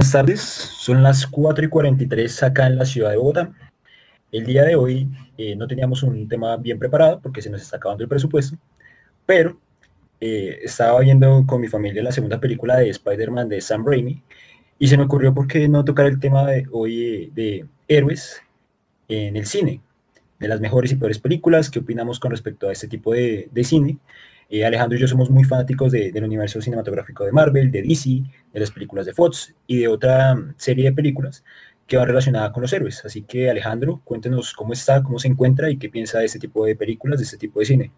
Buenas tardes, son las 4 y 43 acá en la ciudad de Bogotá. El día de hoy eh, no teníamos un tema bien preparado porque se nos está acabando el presupuesto, pero eh, estaba viendo con mi familia la segunda película de Spider-Man de Sam Raimi y se me ocurrió por qué no tocar el tema de hoy eh, de héroes en el cine, de las mejores y peores películas, qué opinamos con respecto a este tipo de, de cine. Alejandro y yo somos muy fanáticos del universo cinematográfico de Marvel, de DC, de las películas de Fox y de otra serie de películas que va relacionada con los héroes. Así que Alejandro, cuéntenos cómo está, cómo se encuentra y qué piensa de este tipo de películas, de este tipo de cine.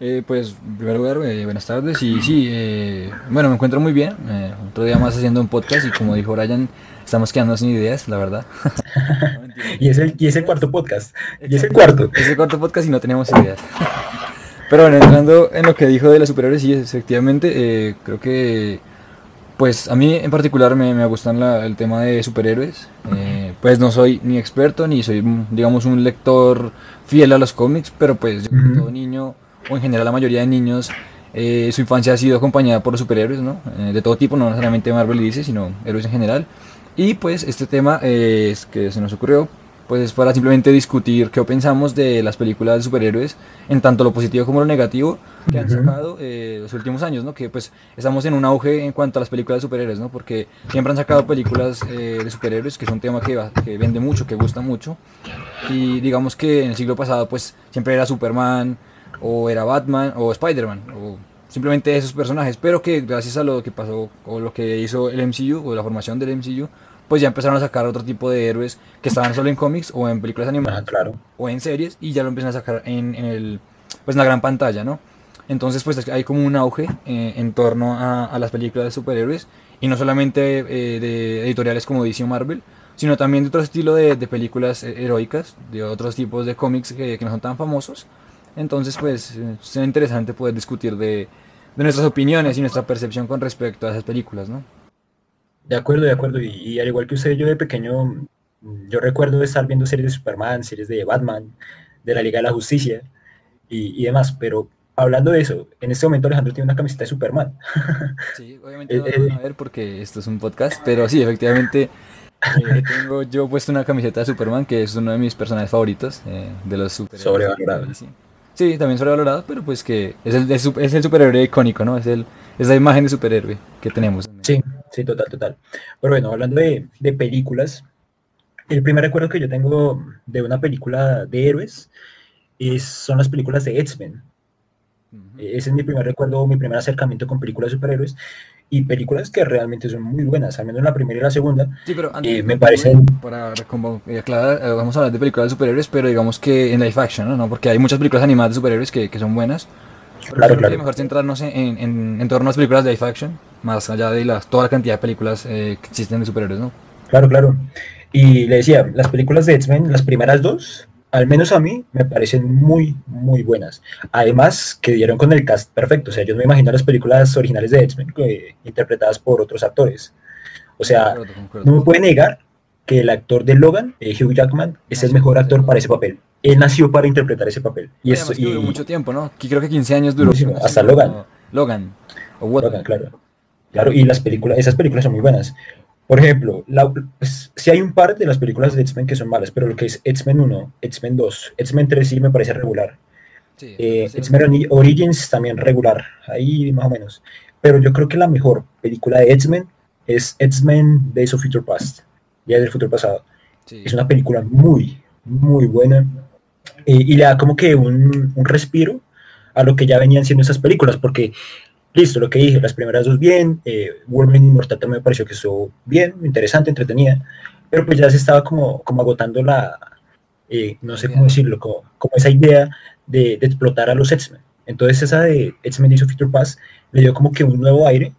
Eh, pues, en primer lugar, eh, buenas tardes. Y sí, eh, bueno, me encuentro muy bien. otro día más haciendo un podcast y como dijo Brian, estamos quedando sin ideas, la verdad. y, es el, y es el cuarto podcast. Y es el cuarto. Es el cuarto podcast y no tenemos ideas. Pero bueno, entrando en lo que dijo de las superiores, sí, efectivamente, creo que pues a mí en particular me, me gustan el tema de superhéroes. Eh, pues no soy ni experto ni soy, digamos, un lector fiel a los cómics, pero pues yo como todo niño, o en general la mayoría de niños, eh, su infancia ha sido acompañada por los superhéroes, ¿no? Eh, de todo tipo, no necesariamente Marvel y DC, sino héroes en general. Y pues este tema es que se nos ocurrió, pues es para simplemente discutir qué pensamos de las películas de superhéroes, en tanto lo positivo como lo negativo que han sacado eh, los últimos años, ¿no? Que pues estamos en un auge en cuanto a las películas de superhéroes, ¿no? Porque siempre han sacado películas eh, de superhéroes, que es un tema que, que, vende mucho, que gusta mucho. Y digamos que en el siglo pasado pues siempre era Superman, o era Batman, o Spider-Man, o simplemente esos personajes, pero que gracias a lo que pasó, o lo que hizo el MCU, o la formación del MCU, pues ya empezaron a sacar otro tipo de héroes que estaban solo en cómics o en películas animadas claro. o en series y ya lo empiezan a sacar en, en, el, pues en la gran pantalla, ¿no? Entonces pues hay como un auge eh, en torno a, a, las películas de superhéroes y no solamente eh, de editoriales como DC o Marvel, sino también de otro estilo de, de películas eh, heroicas, de otros tipos de cómics que, que, no son tan famosos. Entonces pues es interesante poder discutir de, de nuestras opiniones y nuestra percepción con respecto a esas películas, ¿no? De acuerdo, de acuerdo. Y, al igual que usted, yo de pequeño, yo recuerdo estar viendo series de Superman, series de Batman, de la Liga de la Justicia y, demás. Pero hablando de eso, en este momento Alejandro tiene una camiseta de Superman. Sí, obviamente no lo van a ver porque esto es un podcast, pero sí, efectivamente eh, tengo yo puesto una camiseta de Superman, que es uno de mis personajes favoritos eh, de los superhéroes. Sobrevalorado. Sí. sí, también sobrevalorado, pero pues que es el, es el superhéroe icónico, ¿no? Es, el, es la imagen de superhéroe que tenemos. Sí, Sí, total, total. Pero bueno, hablando de, películas, el primer recuerdo que yo tengo de una película de héroes es, son las películas de X-Men. Ese es mi primer recuerdo, mi primer acercamiento con películas de superhéroes y películas que realmente son muy buenas, al menos la primera y la segunda. Sí, pero eh, me parecen... Para aclarar, eh, vamos a hablar de películas de superhéroes, pero digamos que en live action, ¿no? Porque hay muchas películas animadas de superhéroes que, que son buenas, claro, claro. mejor centrarnos en, en, en, torno a las películas de live action, más allá de las, toda la cantidad de películas eh, que existen de superhéroes, ¿no? Claro, claro. Y le decía, las películas de X-Men, las primeras dos, al menos a mí, me parecen muy, muy buenas. Además, que dieron con el cast perfecto. O sea, yo me imagino las películas originales de X-Men eh, interpretadas por otros actores. O sea, no me puede negar que el actor de Logan, eh, Hugh Jackman, es el mejor actor para ese papel él nació para interpretar ese papel. Y, eso, y duró mucho tiempo, ¿no? Creo que 15 años duró. Hasta Logan. Logan. O Logan, claro. Claro, y las películas, esas películas son muy buenas. Por ejemplo, la, pues, sí hay un par de las películas de X-Men que son malas, pero lo que es X-Men 1, X-Men 2, X-Men 3 sí me parece regular. Sí, eh, X-Men Origins también regular, ahí más o menos. Pero yo creo que la mejor película de X-Men es X-Men Days of Future Past, Días del Futuro Pasado. Es una película muy, muy buena y le da como que un, un, respiro a lo que ya venían siendo esas películas, porque, listo, lo que dije, las primeras dos bien, eh, Wolverine Inmortal también me pareció que estuvo bien, interesante, entretenida, pero pues ya se estaba como, como agotando la, eh, no sé cómo decirlo, como, como esa idea de, de, explotar a los X-Men. Entonces esa de X-Men Days of Future Past le dio como que un nuevo aire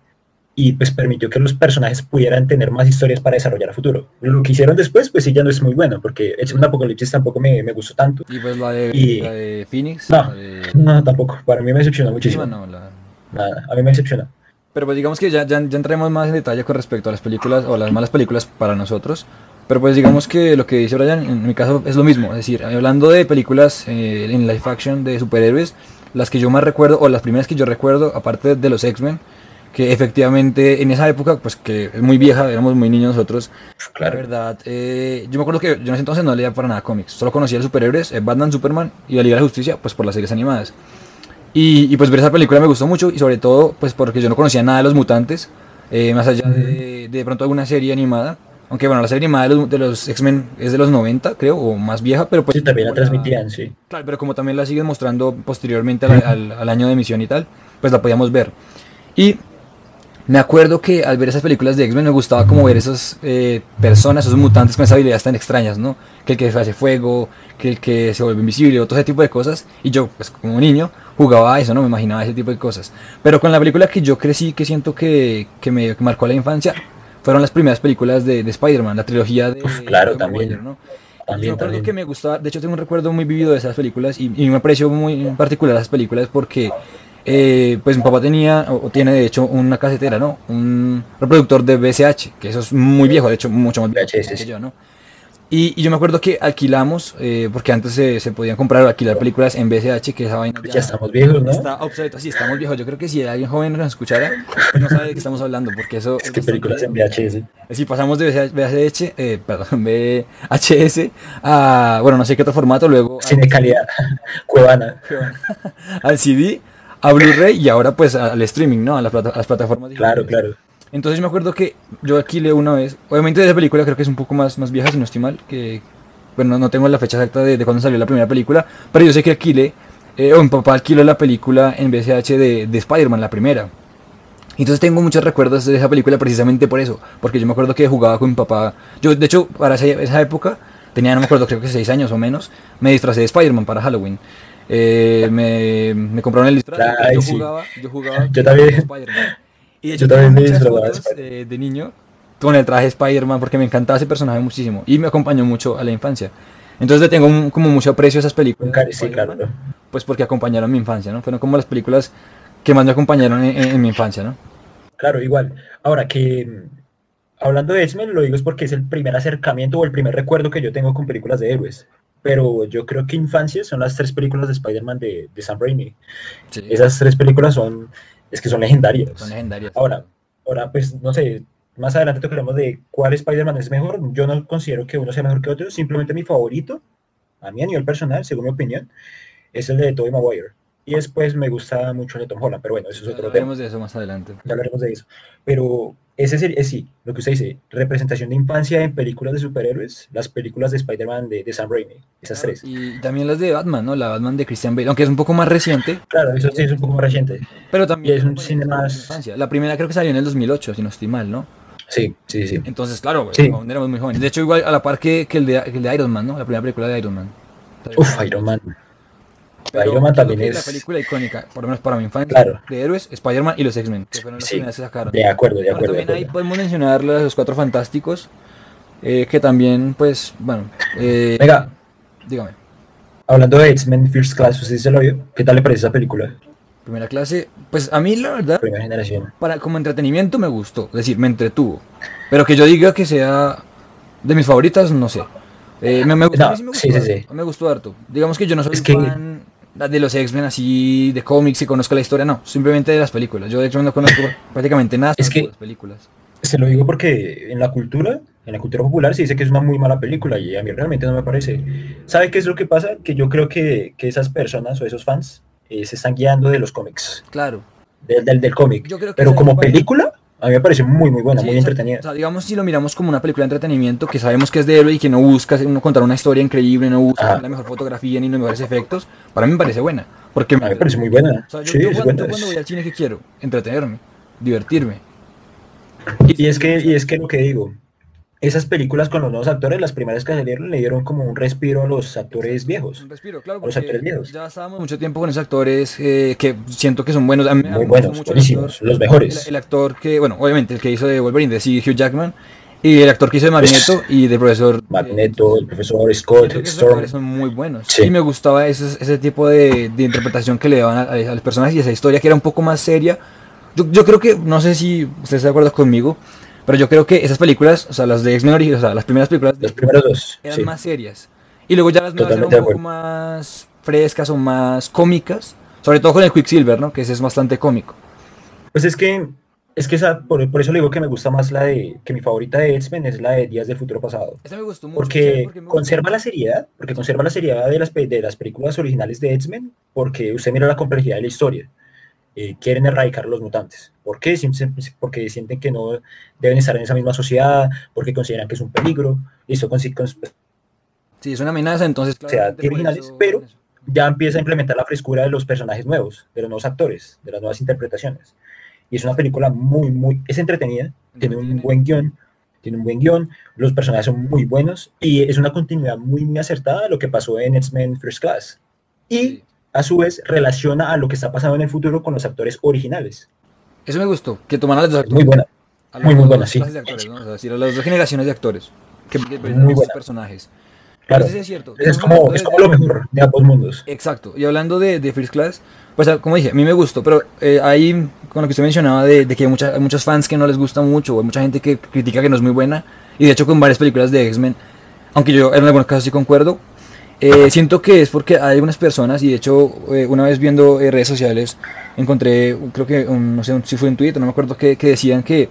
y pues permitió que los personajes pudieran tener más historias para desarrollar a futuro. Lo que hicieron después, pues sí, ya no es muy bueno, porque un Apocalipsis tampoco me, me, gustó tanto. ¿Y pues la de, la de Phoenix? No, no, tampoco. Para mí me decepcionó muchísimo. No, la... Nada, a mí me decepcionó. Pero pues digamos que ya, ya, ya entremos más en detalle con respecto a las películas o las malas películas para nosotros. Pero pues digamos que lo que dice Brian, en mi caso es lo mismo. Es decir, hablando de películas eh, en live action de superhéroes, las que yo más recuerdo, o las primeras que yo recuerdo, aparte de los X-Men, que efectivamente en esa época, pues que es muy vieja, éramos muy niños nosotros, Claro. la verdad, eh, yo me acuerdo que yo en ese entonces no leía para nada cómics, solo conocía a los superhéroes, eh, Batman, Superman y la Liga de la Justicia, pues por las series animadas. Y, y, pues ver esa película me gustó mucho y sobre todo pues porque yo no conocía nada de los mutantes, eh, más allá de, de pronto alguna serie animada. Aunque bueno, la serie animada de los, de los X-Men es de los 90, creo, o más vieja, pero pues... Sí, también la transmitían, sí. Claro, pero como también la siguen mostrando posteriormente al, al- al año de emisión y tal, pues la podíamos ver. Y me acuerdo que al ver esas películas de X-Men me gustaba como ver esas eh, personas, esos mutantes con esas habilidades tan extrañas, ¿no? Que el que hace fuego, que el que se vuelve invisible, todo ese tipo de cosas. Y yo, pues como niño, jugaba a eso, ¿no? Me imaginaba ese tipo de cosas. Pero con la película que yo crecí, que siento que, que me que marcó la infancia, fueron las primeras películas de, de Spider-Man, la trilogía de... Uf, claro, Tobey también. Maguire, ¿no? Yo También, me acuerdo también. que me gustaba, de hecho tengo un recuerdo muy vivido de esas películas y, y me aprecio muy en particular esas películas porque eh, pues mi papá tenía o, tiene de hecho una casetera, ¿no? Un reproductor de VSH, que eso es muy viejo, de hecho mucho más viejo VHS, que yo, ¿no? Y, y yo me acuerdo que alquilamos, eh, porque antes se, se podían comprar o alquilar películas en VSH, que esa vaina Ya estamos viejos, ¿no? está obsoleto, sí, estamos viejos. Yo creo que si alguien joven nos escuchara, pues no sabe de qué estamos hablando, porque eso Es que películas en VHS. si pasamos de VHS, eh, perdón, VHS a, bueno, no sé qué otro formato, luego Cine calidad. Cuevana. al CD, a Blu-ray y ahora pues al streaming, ¿no? A las, plata- a las plataformas Claro, digitales. claro. Entonces yo me acuerdo que yo alquilé una vez, obviamente de esa película creo que es un poco más, más vieja, si no estoy mal, que, bueno, no tengo la fecha exacta de, de cuándo salió la primera película, pero yo sé que alquilé, eh, o mi papá alquiló la película en VHS de, de Spider-Man, la primera. Entonces tengo muchos recuerdos de esa película precisamente por eso, porque yo me acuerdo que jugaba con mi papá. Yo, de hecho, para esa, esa época, tenía, no me acuerdo, creo que seis años o menos, me disfracé de Spider-Man para Halloween. Eh, me, me compraron el disfraz, Ay, yo sí. jugaba, yo jugaba Yo con también. Spider-Man. Y de hecho, Yo también me muchas disfrazaba de niño con el traje Spider-Man porque me encantaba ese personaje muchísimo y me acompañó mucho a la infancia. Entonces le tengo un- como mucho aprecio a esas películas. Un cari- de sí, claro. Pues porque acompañaron mi infancia, ¿no? Fueron como las películas que más me acompañaron en, en- en mi infancia, ¿no? Claro, igual. Ahora que hablando de X-Men, lo digo es porque es el primer acercamiento o el primer recuerdo que yo tengo con películas de héroes. Pero yo creo que infancia son las tres películas de Spider-Man de, de Sam Raimi. Sí, Esas tres películas son, es que son legendarias. son legendarias. Ahora, ahora pues no sé, más adelante tocaremos de cuál Spider-Man es mejor. Yo no considero que uno sea mejor que otro, simplemente mi favorito, a mí a nivel personal, según mi opinión, es el de Tobey Maguire. Y después me gusta mucho el de Tom Holland, pero bueno, eso es otro tema. hablaremos de eso más adelante. Ya hablaremos de eso. Pero ese es, el- es sí, lo que usted dice, representación de infancia en películas de superhéroes, las películas de Spider-Man de, de Sam Raimi, esas Claro, tres. Y también las de Batman, ¿no? La Batman de Christian Bale, aunque es un poco más reciente, Claro, eso sí es un poco más reciente. pero también Y es un cine más-. La primera creo que salió en el 2008, si no estoy mal, ¿no? Sí, sí, sí. Entonces, claro, Sí. aún éramos muy jóvenes. De hecho, igual a la par que, que el, de, que el de Iron Man, ¿no? La primera película de Iron Man. Uf, Iron Man. También es- La película icónica, por lo menos para mi infancia, Claro. de héroes, Spider-Man y los X-Men, que fueron las Sí, que sacaron. De acuerdo, de Bueno, acuerdo. de también ahí podemos mencionar los Cuatro Fantásticos, eh, que también, pues, bueno, eh, Venga, dígame, hablando de X-Men First Class, ¿usted se lo vio? ¿Qué tal le parece esa película? primera clase, pues a mí la verdad, Primera generación. para como entretenimiento me gustó, es decir, me entretuvo, pero que yo diga que sea de mis favoritas, no sé. Eh, me, me gustó, No, sí me gustó, sí, sí, me gustó harto. Digamos que yo no soy Es fan de los X-Men así, de cómics y conozco la historia, no, simplemente de las películas. Yo de X-Men no conozco prácticamente nada Es que- las películas. Se lo digo porque en la cultura, en la cultura popular se dice que es una muy mala película y a mí realmente no me parece. ¿Sabe qué es lo que pasa? Que yo creo que, que esas personas o esos fans eh, se están guiando de los cómics, Claro. del, del, del cómic. Pero como película, a mí me parece muy, muy buena, Sí, muy entretenida. O sea, digamos, si lo miramos como una película de entretenimiento, que sabemos que es de héroe y que no busca uno contar una historia increíble, no busca Ajá. la mejor fotografía ni los mejores efectos, para mí me parece buena. Porque A mí me parece muy buena. O sea, yo, sí, yo es cuando, buena. yo cuando es- voy al cine, ¿qué quiero? Entretenerme, divertirme. Y es que, y es que lo que digo, esas películas con los nuevos actores, las primeras que salieron, le dieron como un respiro a los actores viejos. Un respiro, claro, A los actores viejos. ya estábamos mucho tiempo con esos actores eh, que siento que son buenos. A mí, Muy buenos, gustó mucho el buenísimos, actor- los mejores. El, el actor que, bueno, obviamente el que hizo de Wolverine, de sí, Hugh Jackman, y el actor que hizo de Magneto y de profesor. eh, Magneto, el profesor Scott, Storm. son muy buenos. Sí. Y me gustaba ese, ese tipo de, de interpretación que le daban a, a los personajes y esa historia que era un poco más seria. Yo, yo creo que, no sé si usted está de acuerdo conmigo, pero yo creo que esas películas, o sea, las de X-Men, o sea, las primeras películas de Los primeros dos. eran sí. más serias. Y luego ya las nuevas eran un poco más frescas o más cómicas. Sobre todo con el Quicksilver, ¿no? Que ese es bastante cómico. Pues es que Es que esa, por, por, eso le digo que me gusta más la de, que mi favorita de X-Men es la de Días del Futuro Pasado. Esa me gustó mucho. Porque conserva la seriedad, porque conserva la seriedad de las, de las películas originales de X-Men, porque usted mira la complejidad de la historia. Eh, quieren erradicar los mutantes. ¿Por qué? Porque sienten que no deben estar en esa misma sociedad, porque consideran que es un peligro. Listo, con, con, sí, es una amenaza, entonces. Claro, o sea, originales, pero ya empieza a implementar la frescura de los personajes nuevos, de los nuevos actores, de las nuevas interpretaciones. Y es una película muy, muy, es entretenida, tiene un buen guion, tiene un buen guion, los personajes son muy buenos y es una continuidad muy, muy acertada de lo que pasó en X-Men First Class. Y a su vez relaciona a lo que está pasando en el futuro con los actores originales. Eso me gustó, que tomaran las dos actores. Muy buena. Muy, muy buena, sí. Actores, ¿no? o sea, decir, las dos generaciones de actores que, que muy personajes. Claro, es cierto. Es como, es como lo mejor de ambos mundos. Exacto. Y hablando de, de First Class, pues como dije, a mí me gustó, pero eh, ahí con lo que usted mencionaba de, de que hay, mucha, muchos fans que no les gusta mucho, o hay mucha gente que critica que no es muy buena, y de hecho con varias películas de X-Men, aunque yo en algunos casos sí concuerdo, eh, siento que es porque hay unas personas, y de hecho eh, una vez viendo redes sociales, encontré, creo que, no sé si fue en Twitter, no me acuerdo, que, que decían que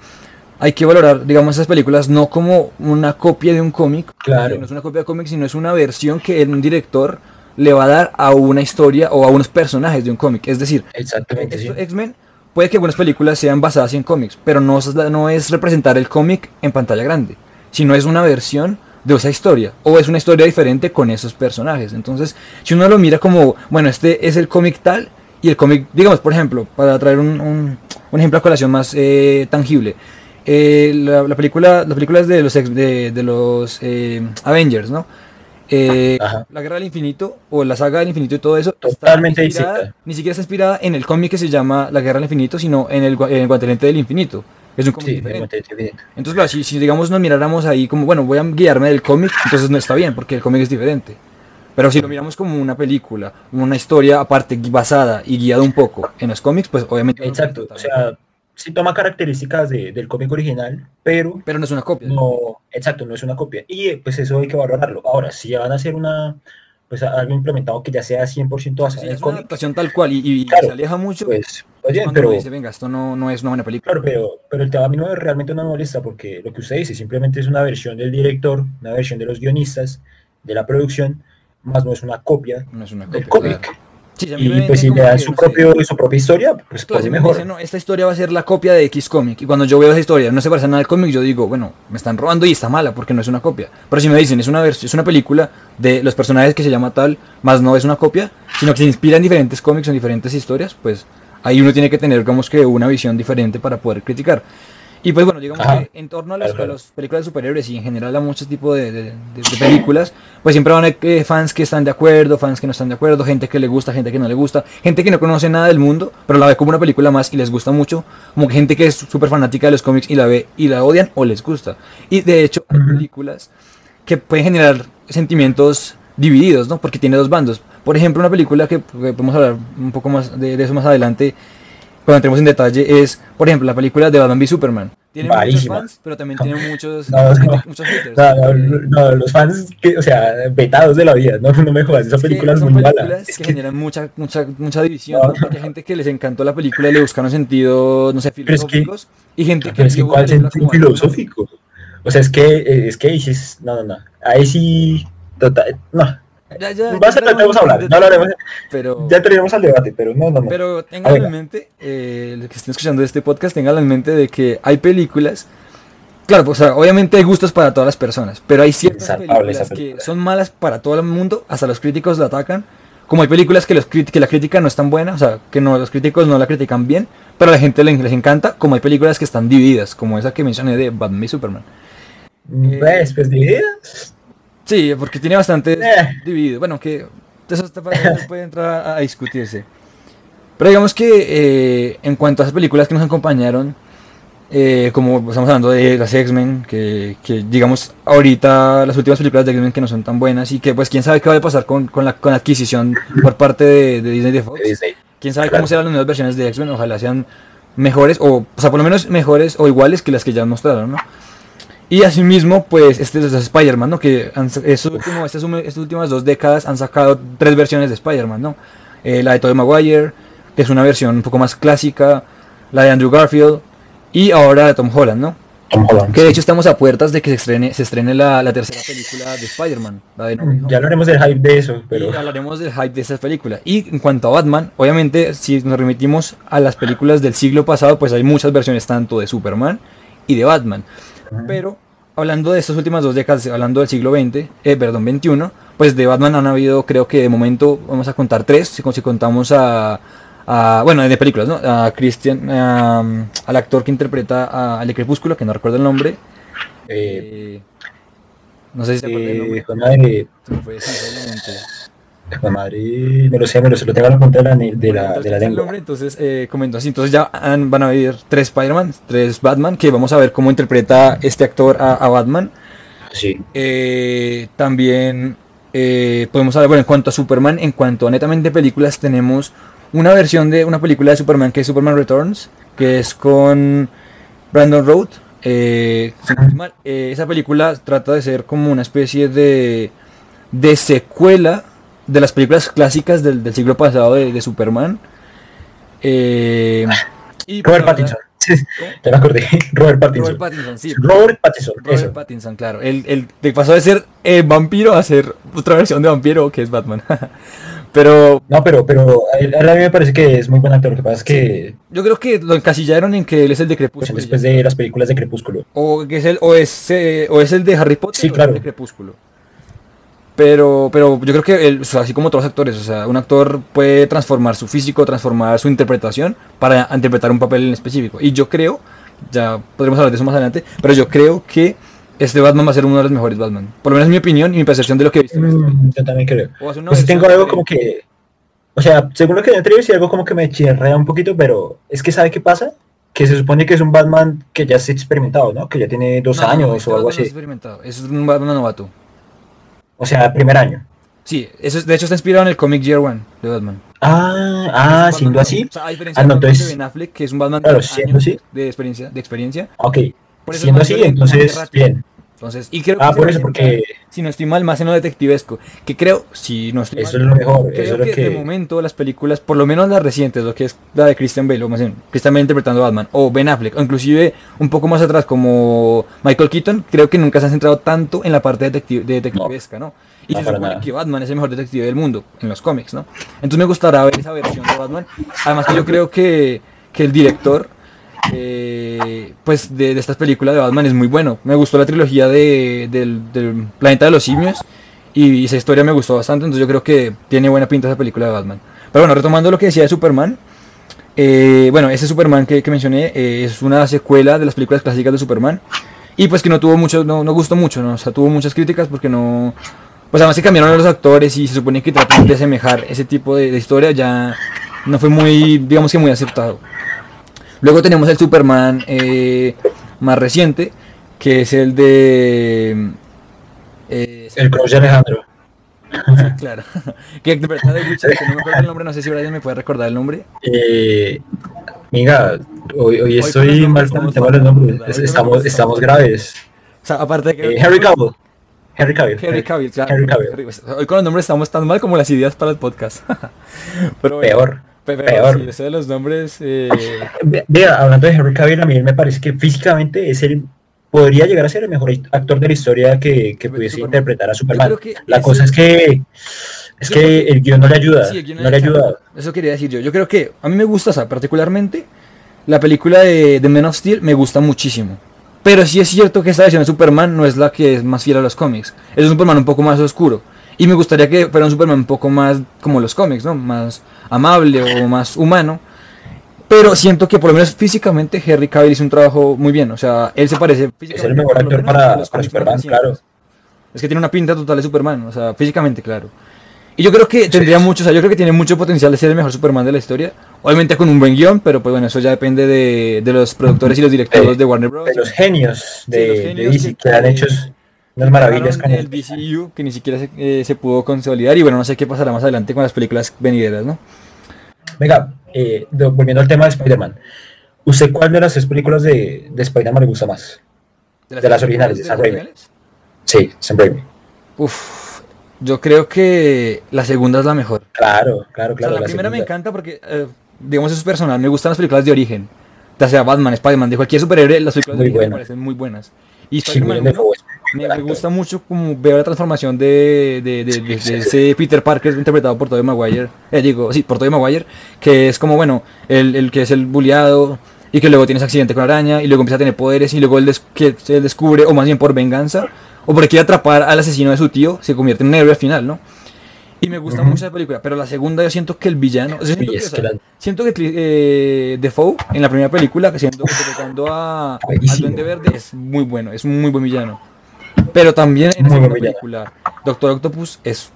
hay que valorar, digamos, esas películas no como una copia de un cómic. Claro. No es una copia de cómic, sino es una versión que un director le va a dar a una historia o a unos personajes de un cómic. Es decir, X-Men puede que algunas películas sean basadas en cómics, pero no, no es representar el cómic en pantalla grande, sino es una versión de esa historia o es una historia diferente con esos personajes. Entonces, si uno lo mira como, bueno, este es el cómic tal y el cómic, digamos, por ejemplo, para traer un, un, ejemplo a colación más eh, tangible, eh, la, película, las películas de los, de, de los eh, Avengers, ¿no? Eh, la Guerra del Infinito o la saga del infinito y todo eso totalmente ni siquiera está inspirada en el cómic que se llama La Guerra del Infinito, sino en el, en el Guantelete del Infinito. Es un cómic diferente. Entonces, claro, si, si, digamos nos miráramos ahí como, bueno, voy a guiarme del cómic, entonces no está bien, porque el cómic es diferente. Pero si lo miramos como una película, una historia aparte basada y guiada un poco en los cómics, pues obviamente... Exacto, o sea, sí toma características de, del cómic original, pero... Pero no es una copia. No, exacto, no es una copia. Y pues eso hay que valorarlo. Ahora, si van a hacer una, pues algo implementado que ya sea 100% basado en el cómic. adaptación tal cual y, se aleja mucho. Pues, oye, pero... Dice, venga, esto no, no es una buena película. Claro, pero, pero el tema a mí no realmente no me molesta porque lo que usted dice simplemente es una versión del director, una versión de los guionistas, de la producción, más no es una copia, no es una copia del cómic y pues si le dan su, propio, su propia historia, pues claro, mejor. no, esta historia va a ser la copia de X cómic. Y cuando yo veo esa historia, no se parece nada al cómic, yo digo, bueno, me están robando y está mala porque no es una copia. Pero si me dicen, es una, es una película de los personajes que se llama tal, más no es una copia, sino que se inspira en diferentes cómics, en diferentes historias, pues ahí uno tiene que tener, digamos que, una visión diferente para poder criticar. Y pues bueno, digamos que en torno a las, películas de superhéroes y en general a muchos tipos de, películas, pues siempre van a haber fans que están de acuerdo, fans que no están de acuerdo, gente que le gusta, gente que no le gusta, gente que no conoce nada del mundo, pero la ve como una película más y les gusta mucho, como que gente que es súper fanática de los cómics y la ve y la odian o les gusta. Y de hecho hay películas que pueden generar sentimientos divididos, ¿no? Porque tiene dos bandos. Por ejemplo, una película que, podemos hablar un poco más de eso más adelante, cuando entremos en detalle, es, por ejemplo, la película de Batman v Superman. Tiene muchos fans, pero también tiene muchos, no, muchos haters. No, los fans, que, o sea, vetados de la vida, no, no me jodas, esa película es muy mala. Es que, generan mucha, mucha, mucha división, porque hay gente que les encantó la película y le buscaron sentido, no sé, filosóficos, y gente que... es que ¿cuál sentido filosófico? O sea, es que, eh, es que dices, no, no, no, ahí sí, total, no, ya, ya, tenemos a hablar, hablaremos, pero, ya tenemos al debate, pero no, no, no. Pero tengan en mente, eh, los que estén escuchando este podcast, tengan en mente de que hay películas, claro, pues, obviamente hay gustos para todas las personas, pero hay ciertas películas que son malas para todo el mundo, hasta los críticos la atacan, como hay películas que, los que la crítica no es tan buena, o sea, que no, los críticos no la critican bien, pero a la gente les, les encanta, como hay películas que están divididas, como esa que mencioné de Batman y Superman. ¿Ves? Pues divididas Sí, porque tiene bastante eh. dividido. Bueno, que eso puede entrar a, discutirse. Pero digamos que eh, en cuanto a esas películas que nos acompañaron, eh, como estamos hablando de las X-Men, que, que, digamos ahorita las últimas películas de X-Men que no son tan buenas y que pues quién sabe qué va a pasar con, con, la, con la adquisición por parte de, Disney de Fox. Quién sabe cómo serán las nuevas versiones de X-Men, ojalá sean mejores o, o sea, por lo menos mejores o iguales que las que ya mostraron, ¿no? Y asimismo, pues, este es Spider-Man, ¿no? Que estas, últimas dos décadas han sacado tres versiones de Spider-Man, ¿no? Eh, la de Tobey Maguire, que es una versión un poco más clásica, la de Andrew Garfield, y ahora Tom Holland, ¿no? Tom Holland. Que de hecho estamos a puertas de que se estrene, se estrene la, la tercera película de Spider-Man, la de No. Ya hablaremos del hype de eso, pero Y hablaremos del hype de esa película. Y en cuanto a Batman, obviamente, si nos remitimos a las películas del siglo pasado, pues hay muchas versiones tanto de Superman y de Batman. Pero hablando de estas últimas dos décadas, hablando del siglo XX, eh, perdón, 21, pues de Batman han habido, creo que de momento vamos a contar tres, si, si contamos a, a- bueno, de películas, ¿no? A Christian, a, al actor que interpreta a, al de Crepúsculo, que no recuerdo el nombre. eh, eh, no sé si se acuerda el eh, nombre. hijo de madre, Se me lo sé, me lo sé, lo tengo en la punta de la, de la, Entonces, de la lengua. nombre, entonces eh, comento así. Entonces ya han- van a haber tres Spider-Man, tres Batman, que vamos a ver cómo interpreta este actor a, a Batman. Sí, Eh, también eh, podemos hablar, bueno, en cuanto a Superman, en cuanto a netamente películas, tenemos una versión de una película de Superman que es Superman Returns, que es con Brandon Road. Eh, eh, esa película trata de ser como una especie de, de secuela de las películas clásicas del, del siglo pasado de, de Superman. Eh, y Robert pues, Pattinson. ¿Cómo? Ya me acordé. Robert Pattinson. Robert Pattinson, sí. Robert Pattinson, Robert eso. Pattinson, claro. El, el, de pasó de ser eh, vampiro a ser otra versión de vampiro que es Batman. Pero No, pero, pero a él- a mí me parece que es muy buen actor. Lo que pasa es que yo creo que lo encasillaron en que él es el de Crepúsculo. después de las películas de Crepúsculo. O que es el, o es, eh, o es el de Harry Potter Sí, o claro. el de Crepúsculo. Pero, pero yo creo que o sea, así como otros actores, o sea, un actor puede transformar su físico, transformar su interpretación para interpretar un papel en específico. Y yo creo, ya podremos hablar de eso más adelante, pero yo creo que este Batman va a ser uno de los mejores Batman. Por lo menos es mi opinión y mi percepción de lo que he visto. Mm, yo también creo. Pues tengo algo como que, o sea, según lo que yo entrevisté, algo como que me chirrea un poquito, pero es que ¿sabe qué pasa? Que se supone que es un Batman que ya se ha experimentado, ¿no? Que ya tiene dos No, no, años este o algo Batman no es así. experimentado, Es un Batman novato. O sea, primer año. Sí, eso es, de hecho está inspirado en el cómic Year One de Batman. Ah, ah, siendo así. O sea, a diferencia Ah, no, Batman de entonces- Ben Affleck, que es un Batman Claro, de siendo años así. de experiencia, de experiencia. Ok, Por eso siendo así, entonces, bien. Entonces, y creo que Ah, se por eso, porque si no estoy mal, más en lo detectivesco. Que creo, si no estoy eso mal, es lo mejor, creo eso es lo que, que... de momento las películas, por lo menos las recientes, lo que es la de Christian Bale, o más bien, Christian Bale interpretando a Batman, o Ben Affleck, o inclusive un poco más atrás como Michael Keaton, creo que nunca se han centrado tanto en la parte detective, de detectivesca, ¿no? Y No, se supone nada. que Batman es el mejor detective del mundo, en los cómics, ¿no? Entonces me gustará ver esa versión de Batman. Además que yo creo que, que el director eh, pues de, estas películas de Batman es muy bueno. Me gustó la trilogía de, del, Planeta de los Simios y, esa historia me gustó bastante, entonces yo creo que tiene buena pinta esa película de Batman. Pero bueno, retomando lo que decía de Superman, eh, bueno, ese Superman que, mencioné eh, es una secuela de las películas clásicas de Superman y pues que no tuvo mucho, no, no gustó mucho, ¿no? O sea, tuvo muchas críticas porque no... Pues además que cambiaron los actores y se supone que tratan de asemejar ese tipo de historia ya no fue muy, digamos que muy aceptado. Luego tenemos el Superman eh, más reciente, que es el de... eh, El de Alejandro. sí, claro. que interpreta de Witcher, que no me acuerdo el nombre, no sé si Brian me puede recordar el nombre. Eh, amiga, hoy, hoy estoy mal con el estamos tema de los nombres. ¿verdad? Estamos, nombres estamos estamos graves. O sea, aparte de que... Eh, Henry Cavill. Henry Cavill. Henry Cavill, claro. Henry Cavill. Hoy con los nombres estamos tan mal como las ideas para el podcast. Pero bueno, Peor. Pe- pero peor. sí, eso de los nombres... eh, Ve- Vea, hablando de Henry Cavill, a mí me parece que físicamente es el podría llegar a ser el mejor actor de la historia que, que pudiese Superman. interpretar a Superman. La cosa es que es que el guion no le ayuda, Sí, no le ayuda. Eso quería decir yo. Yo creo que a mí me gusta, o sea, particularmente la película de, de Man of Steel me gusta muchísimo. Pero sí es cierto que esta versión de Superman no es la que es más fiel a los cómics. Es un Superman un poco más oscuro. Y me gustaría que fuera un Superman un poco más como los cómics, ¿no? Más amable o más humano. Pero siento que por lo menos físicamente Henry Cavill hizo un trabajo muy bien. O sea, él se parece Es el mejor actor para, los para Superman, claro. Es que tiene una pinta total de Superman, o sea, físicamente, claro. Y yo creo que tendría mucho, o sea, yo creo que tiene mucho potencial de ser el mejor Superman de la historia. Obviamente con un buen guion, pero pues bueno, eso ya depende de, de los productores y los directores De- de Warner Bros. De los genios de, Sí, los de genios DC que- que, han hecho unas maravillas el DCU que ni siquiera se, eh, se pudo consolidar y bueno, no sé qué pasará más adelante con las películas venideras, ¿no? Venga, eh, de- volviendo al tema de Spider-Man. ¿Usted cuál de las tres películas de, de Spider-Man le gusta más? De las originales, de ¿De Sam Raimi. Sí, Sam Raimi. Uf, yo creo que la segunda es la mejor. Claro, claro, O sea, claro. la, primera me encanta porque, eh, digamos, eso es personal, me gustan las películas de origen. ya sea Batman, Spider-Man, de cualquier superhéroe, las películas Muy de Disney me parecen muy buenas. Y Spider-Man me, gusta mucho como ver la transformación de, de, de- ese Peter Parker interpretado por Tobey Maguire, eh, digo, sí, por Tobey Maguire, que es como, bueno, el, el que es el bulleado y que luego tiene ese accidente con la araña y luego empieza a tener poderes y luego él, des- que se descubre, o más bien por venganza, o porque quiere atrapar al asesino de su tío, se convierte en un héroe al final, ¿no? Y me gusta Ujú. mucho la película, pero la segunda yo siento que el villano, o sea, siento, que, o que sea, la- siento que eh, Defoe en la primera película, que siento que interpretando a, al. Duende Verde es muy bueno, es un muy buen villano. Pero también en Muy película, Doctor Octopus es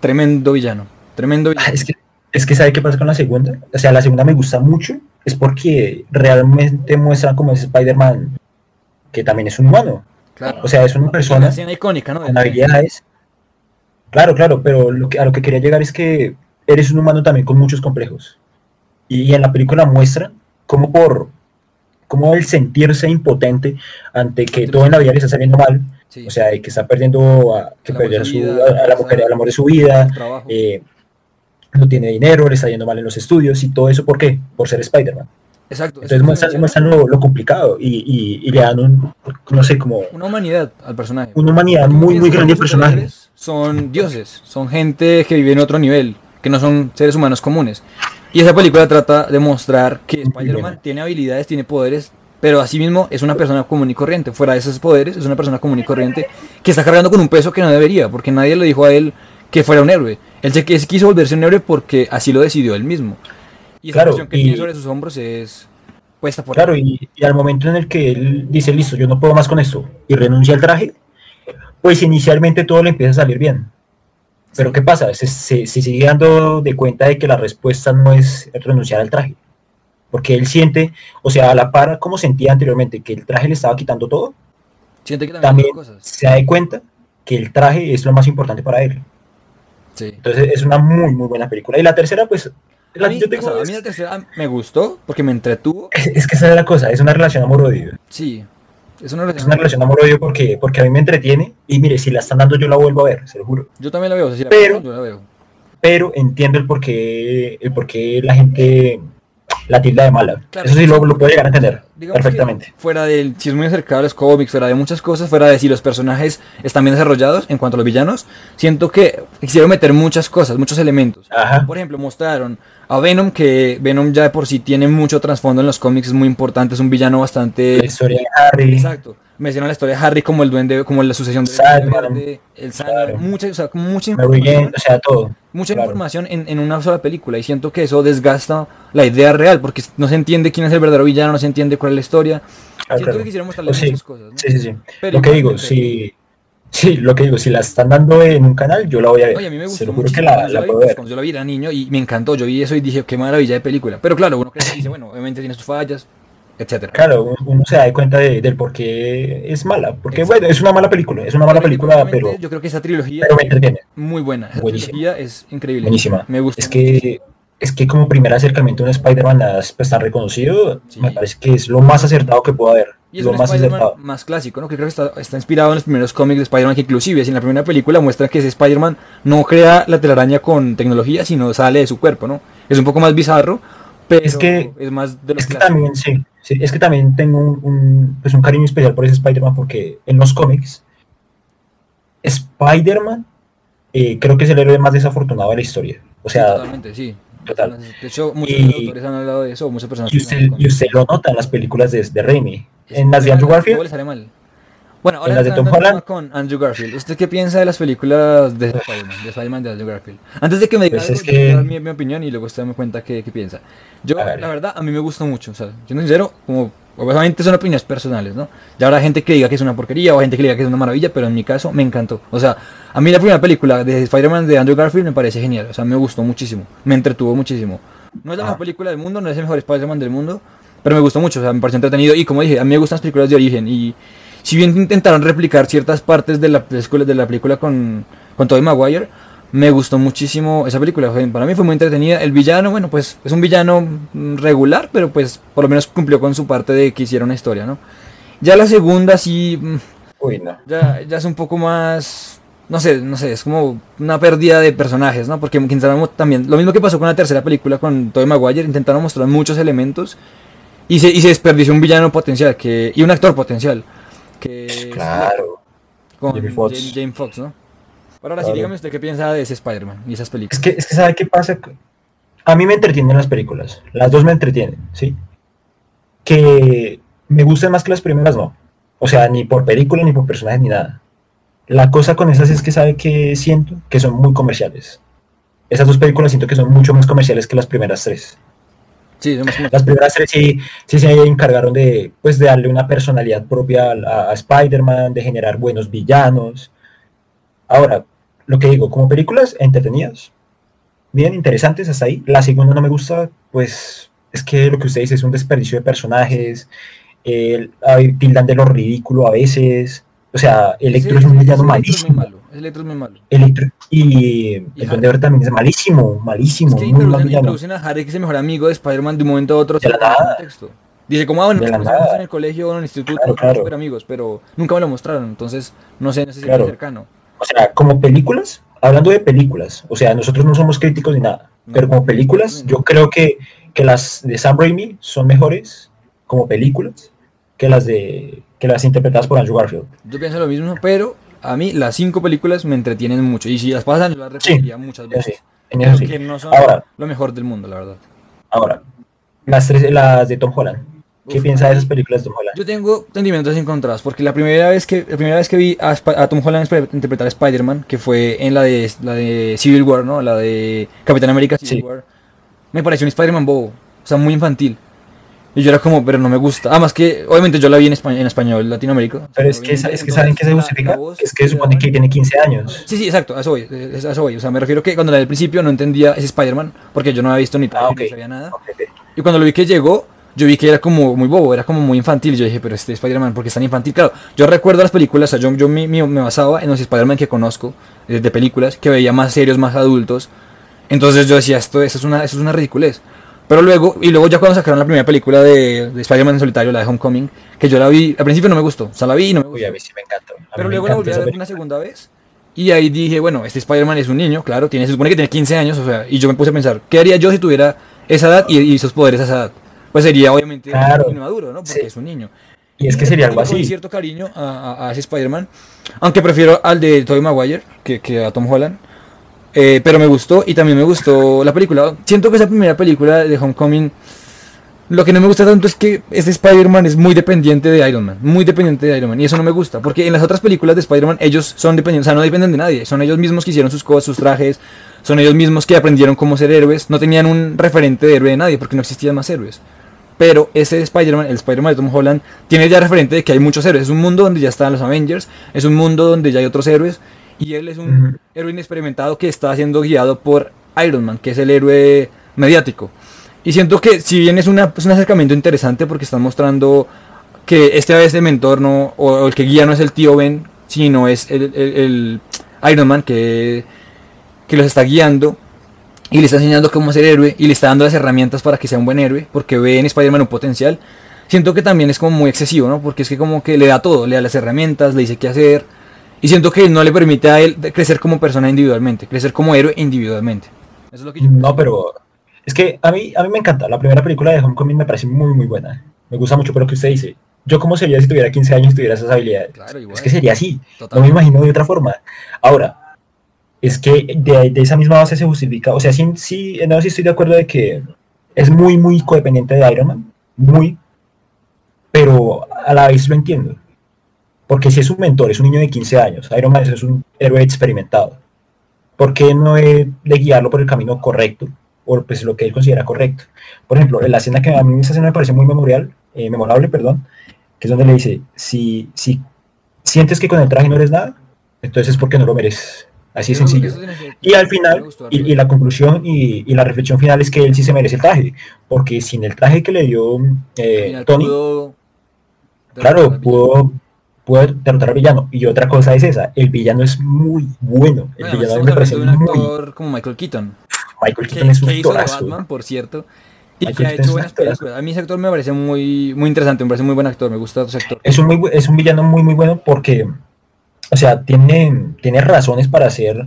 tremendo villano. Tremendo Ah, villano. es que, es que ¿sabe qué pasa con la segunda? O sea, la segunda me gusta mucho, es porque realmente muestra como ese Spider-Man, que también es un humano. Claro. O sea, es una persona escena icónica, ¿no? con habilidades. Claro, claro, pero lo que, a lo que quería llegar es que eres un humano también con muchos complejos. Y, en la película muestra cómo por cómo el sentirse impotente ante que todo en la vida le está saliendo mal, Sí, o sea, que está perdiendo a, que perdió a, su su- vida, a- a la mujer, al amor de su vida, eh, no tiene dinero, le está yendo mal en los estudios y todo eso, ¿por qué? Por ser Spider-Man. Exacto. Entonces muestran, lo, lo complicado y, y- y le dan un, no sé, como Una humanidad al personaje. una humanidad muy, muy grande al personaje. Son dioses, son gente que vive en otro nivel, que no son seres humanos comunes. Y esa película trata de mostrar que Spider-Man tiene habilidades, tiene poderes, pero asimismo es una persona común y corriente. Fuera de esos poderes, es una persona común y corriente que está cargando con un peso que no debería, porque nadie le dijo a él que fuera un héroe. Él se quiso volverse un héroe porque así lo decidió él mismo. Y esa Claro, presión que y- tiene sobre sus hombros es puesta por Claro, y, y al momento en el que él dice, listo, yo no puedo más con esto, y renuncia al traje, pues inicialmente todo le empieza a salir bien. Pero ¿qué pasa? Se, se- se sigue dando de cuenta de que la respuesta no es renunciar al traje. Porque él siente, o sea, a la par como sentía anteriormente, que el traje le estaba quitando todo, Siente que también, también hay cosas. se da de cuenta que el traje es lo más importante para él. Sí. Entonces es una muy, muy buena película. Y la tercera, pues, la- A mí, yo o tengo- sea, a mí la tercera me gustó porque me entretuvo. es, es que esa es la cosa, es una relación amor-odio. Sí, es una Es relación. una relación amor-odio porque, porque a mí me entretiene y mire, si la están dando yo la vuelvo a ver, se lo juro. Yo también la veo, o sea, si la Pero- yo la veo. Pero entiendo el por qué, el por qué la gente la tilda de mala. Claro, Eso sí lo, lo puedo llegar a entender Digamos perfectamente. fuera del, si es muy acercado a los cómics, fuera de muchas cosas, fuera de si los personajes están bien desarrollados en cuanto a los villanos, siento que quisieron meter muchas cosas, muchos elementos. Ajá. Por ejemplo, mostraron a Venom, que Venom ya de por sí tiene mucho trasfondo en los cómics, es muy importante, es un villano bastante... La historia de Harry. Exacto. Mencionan la historia de Harry como el duende, como la sucesión del Sandman. El Sandman, Claro. mucha, o sea, mucha información o sea, todo. mucha Claro. información en, en una sola película y siento que eso desgasta la idea real porque no se entiende quién es el verdadero villano, no se entiende cuál es la historia. Claro, siento que mostrarle O sí, muchas cosas. ¿no? Sí, sí, sí. Pero lo que digo, si, sí, lo que digo, si la están dando en un canal, yo la voy a ver. Oye, a mí me Se gustó lo juro que la, la puedo pues, ver. cuando yo la vi era niño y me encantó. Yo vi eso y dije, qué maravilla de película. Pero claro, uno crece y dice, bueno, obviamente tiene sus fallas, etcétera. Claro, un- uno se da cuenta de- del por qué es mala. Porque, Exacto. bueno, es una mala película, es una mala película, pero, yo creo que esa trilogía es muy buena. Esa Buenísima. trilogía es increíble. Buenísima. Me gusta. Es que, es que como primer acercamiento a un Spider-Man pues, tan reconocido, Sí. me parece que es lo más acertado que puedo haber. Y es Lo un más acertado. más clásico, ¿no? Que creo que está, está inspirado en los primeros cómics de Spider-Man, que inclusive si en la primera película muestra que ese Spider-Man no crea la telaraña con tecnología, sino sale de su cuerpo, ¿no? Es un poco más bizarro, pero Es que- es más de los Es que también, sí, sí, es que también tengo un, un, pues un cariño especial por ese Spider-Man porque en los cómics, Spider-Man eh, creo que es el héroe más desafortunado de la historia. O Sí, sea, totalmente, sí. total. De hecho, muchos Y- autores han hablado de eso, muchas personas. y usted, y usted lo nota en las películas de, de Raimi. En las de Andrew Todo Garfield, le sale mal. Bueno, ahora En las de con Andrew Garfield. ¿Usted qué piensa de las películas de Spider-Man, de Andrew Garfield? Antes de que me diga Pues algo, que- dar mi, mi opinión y luego usted me cuenta qué, qué piensa. Yo, la verdad, a mí me gustó mucho. O sea, siendo sincero, como obviamente son opiniones personales, ¿no? Ya habrá gente que diga que es una porquería o gente que diga que es una maravilla, pero en mi caso me encantó. O sea, a mí la primera película de Spider-Man de Andrew Garfield me parece genial. O sea, me gustó muchísimo. Me entretuvo muchísimo. No es la Ah. mejor película del mundo, no es el mejor Spider-Man del mundo, pero me gustó mucho. O sea, me pareció entretenido. Y como dije, a mí me gustan las películas de origen. Y si bien intentaron replicar ciertas partes de la película, de la película con, con Tobey Maguire, me gustó muchísimo esa película. Para mí fue muy entretenida. El villano, bueno, pues es un villano regular, pero pues por lo menos cumplió con su parte de que hiciera una historia, ¿no? Ya la segunda sí, mm, uy, no. ya, ya es un poco más, no sé, no sé, es como una pérdida de personajes, ¿no? Porque intentaron también, lo mismo que pasó con la tercera película con Tobey Maguire, intentaron mostrar muchos elementos Y se, y se desperdició un villano potencial que, y un actor potencial. Que Claro. con Jamie. James Fox, ¿no? Pero ahora sí, dígame usted qué piensa de ese Spider-Man y esas Es películas. que, es que ¿sabe qué pasa? A mí me entretienen las películas. Las dos me entretienen, ¿sí? Que me gustan más que las primeras, no. O sea, ni por película, ni por personajes, ni nada. La cosa con esas es que sabe que siento que son muy comerciales. Esas dos películas siento que son mucho más comerciales que las primeras tres. Sí, Las primeras tres sí, sí se encargaron de, pues, de darle una personalidad propia a, a Spider-Man, de generar buenos villanos. Ahora, lo que digo, como películas entretenidas, bien interesantes hasta ahí. La segunda no me gusta, pues es que lo que usted dice es un desperdicio de personajes, el, tildan de lo ridículo a veces. O sea, Electro es un villano Electro es muy malísimo. malo, ese Electro es muy malo. Electro y el Harry. Duende Verde también es malísimo, malísimo, Es que muy introducen, a Harry, que es el mejor amigo de Spider-Man, de un momento a otro. De la nada. contexto. Dice, como, ah, bueno, nos en el colegio o en el instituto, Claro, claro. amigos, pero nunca me lo mostraron, entonces no sé, no sé si Claro. es cercano. O sea, como películas, hablando de películas, o sea, nosotros no somos críticos ni nada, No. pero como películas, No. yo creo que, que las de Sam Raimi son mejores como películas que las de que las interpretadas por Andrew Garfield. Yo pienso lo mismo, pero a mí las cinco películas me entretienen mucho, y si las pasan, las repetiría muchas sí, veces. en eso sí. Que no son Ahora, lo mejor del mundo, la verdad. ahora, las tres, las de Tom Holland. ¿Qué Uf, piensa de esas películas de Tom Holland? Yo tengo sentimientos encontrados, porque la primera vez que, la primera vez que vi a, a Tom Holland interpretar a Spider-Man, que fue en la de, la de Civil War, ¿no? La de Capitán América Civil Sí. War, me pareció un Spider-Man bobo, o sea, muy infantil. Y yo era como, pero no me gusta. Además que, obviamente yo la vi en, espa- en español latinoamérico. Pero es que, es que saben que se justifica, es que supone que tiene 15 años. Sí, sí, exacto, a eso voy, a eso voy. O sea, me refiero que cuando la del principio no entendía ese Spider-Man, porque yo no había visto ni traje, Ah, ni sabía nada. Y cuando lo vi que llegó, yo vi que era como muy bobo, era como muy infantil. Yo dije, pero este Spider-Man, ¿por qué es tan infantil? Claro, yo recuerdo las películas, o sea, yo, yo me, me- me basaba en los Spider-Man que conozco, eh, de películas, que veía más serios, más adultos. Entonces yo decía, esto, esto, es, una, esto es una ridiculez. Pero luego, y luego ya cuando sacaron la primera película de, de Spider-Man en solitario, la de Homecoming, que yo la vi, al principio no me gustó, o sea, la vi y no me Uy, gustó. a mí sí me encanta. A mí Pero luego la volví a ver una segunda vez. Y ahí dije, bueno, este Spider-Man es un niño, claro, tiene, se supone que tiene 15 años, o sea, y yo me puse a pensar, ¿qué haría yo si tuviera esa edad y, y esos poderes a esa edad? Pues sería obviamente Claro. muy inmaduro, ¿no? Porque Sí. es un niño. Y es que sería algo así. cierto cariño a, a- a ese Spider-Man, aunque prefiero al de Tobey Maguire que, que a Tom Holland. Eh, pero me gustó y también me gustó la película. Siento que esa primera película de Homecoming, lo que no me gusta tanto es que este Spider-Man es muy dependiente de Iron Man, muy dependiente de Iron Man, y eso no me gusta, porque en las otras películas de Spider-Man ellos son dependientes, o sea, no dependen de nadie, son ellos mismos que hicieron sus cosas, sus trajes, son ellos mismos que aprendieron cómo ser héroes, no tenían un referente de héroe de nadie, porque no existían más héroes. Pero ese Spider-Man, el Spider-Man de Tom Holland, tiene ya referente de que hay muchos héroes. Es un mundo donde ya están los Avengers, es un mundo donde ya hay otros héroes, y él es un héroe inexperimentado que está siendo guiado por Iron Man, que es el héroe mediático. Y siento que si bien es, una, es un acercamiento interesante porque están mostrando que este vez el mentor no, o, o el que guía no es el tío Ben, sino es el, el- el Iron Man que, que los está guiando y le está enseñando cómo ser héroe y le está dando las herramientas para que sea un buen héroe porque ve en Spider-Man un potencial. Siento que también es como muy excesivo, ¿no? Porque es que como que le da todo, le da las herramientas, le dice qué hacer. Y siento que no le permite a él crecer como persona individualmente, crecer como héroe individualmente. Eso es lo que yo No, pero es que a mí, a mí me encanta. La primera película de Homecoming me parece muy, muy buena. Me gusta mucho, pero que usted dice, yo cómo sería si tuviera 15 años y tuviera esas habilidades. Claro, igual. Es que sería así. No me imagino de otra forma. Ahora, es que de, de esa misma base se justifica. O sea, sí, sí, no, sí estoy de acuerdo de que es muy, muy codependiente de Iron Man. Muy. Pero a la vez lo entiendo. Porque si es un mentor, es un niño de 15 años. Iron Man es un héroe experimentado. ¿Por qué no de guiarlo por el camino correcto? O pues lo que él considera correcto. Por ejemplo, en la escena que a mí esa escena me parece muy memorial, eh, memorable, perdón, que es donde le dice, si, si sientes que con el traje no eres nada, entonces es porque no lo mereces. Así de Eso- sencillo. Y al final, y, la conclusión y, y la reflexión final es que él sí se merece el traje, porque sin el traje que le dio eh, Tony, pudo claro, pudo, pudo derrotar al villano. Y otra cosa es esa, el villano es muy bueno. El Bueno, villano me parece de un muy... actor como Michael Keaton, Michael que, Keaton es un que hizo. Batman, por cierto, y Michael que ha es hecho buenas películas. A mí ese actor me parece muy, muy interesante, me parece muy buen actor, me gusta ese actor. Es un, muy, es un villano muy, muy bueno porque, o sea, tiene, tiene razones para ser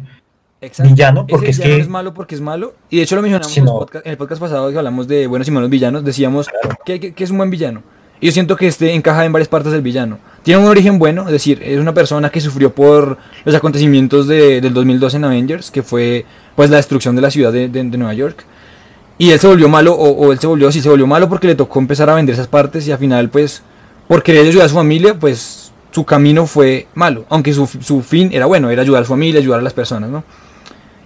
villano, porque Ese es que es malo porque es malo. Y de hecho lo mencionamos Sí, en, los no. podcast- en el podcast pasado que hablamos de buenos y malos villanos. Decíamos Claro. que, que- que es un buen villano. Y yo siento que este encaja en varias partes del villano. Tiene un origen bueno, es decir, es una persona que sufrió por los acontecimientos de- del 2012 en Avengers, que fue pues la destrucción de la ciudad de, de- Nueva York. Y él se volvió malo, o, o él se volvió, sí, se volvió malo porque le tocó empezar a vender esas partes y al final pues por querer ayudar a su familia, pues su camino fue malo. Aunque su, su fin era bueno, era ayudar a su familia, ayudar a las personas, ¿no?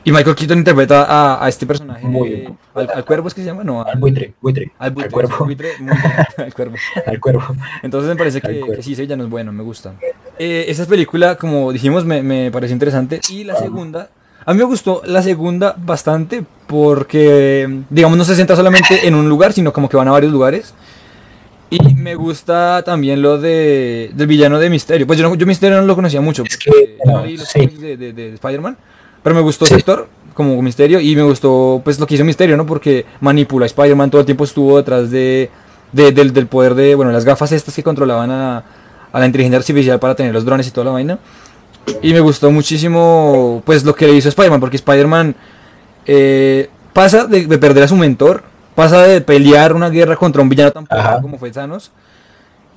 Y Michael Keaton interpreta a, a este personaje, Muy bien. al, al cuervo, ¿es que se llama? No, al buitre, buitre, al al, buitre, cuervo, buitre, muy bien, al cuervo. al cuervo. Entonces me parece que, que sí, ese villano es bueno, me gusta. Eh, esta película, como dijimos, me, me pareció interesante. Y la segunda, a mí me gustó la segunda bastante porque, digamos, no se centra solamente en un lugar, sino como que van a varios lugares. Y me gusta también lo de, del villano de Misterio. Pues yo, no- yo Misterio no lo conocía mucho. Es que, porque yo no no, leí los sí. de, de- de Spider-Man. Pero me gustó Sí. ese actor como Misterio y me gustó pues lo que hizo Misterio, ¿no? Porque manipula a Spider-Man, todo el tiempo estuvo detrás de, de- del, del poder de, bueno, las gafas estas que controlaban a, a la inteligencia artificial para tener los drones y toda la vaina. Y me gustó muchísimo pues lo que le hizo Spider-Man, porque Spider-Man eh, pasa de, de perder a su mentor, pasa de pelear una guerra contra un villano tan poderoso como fue Thanos.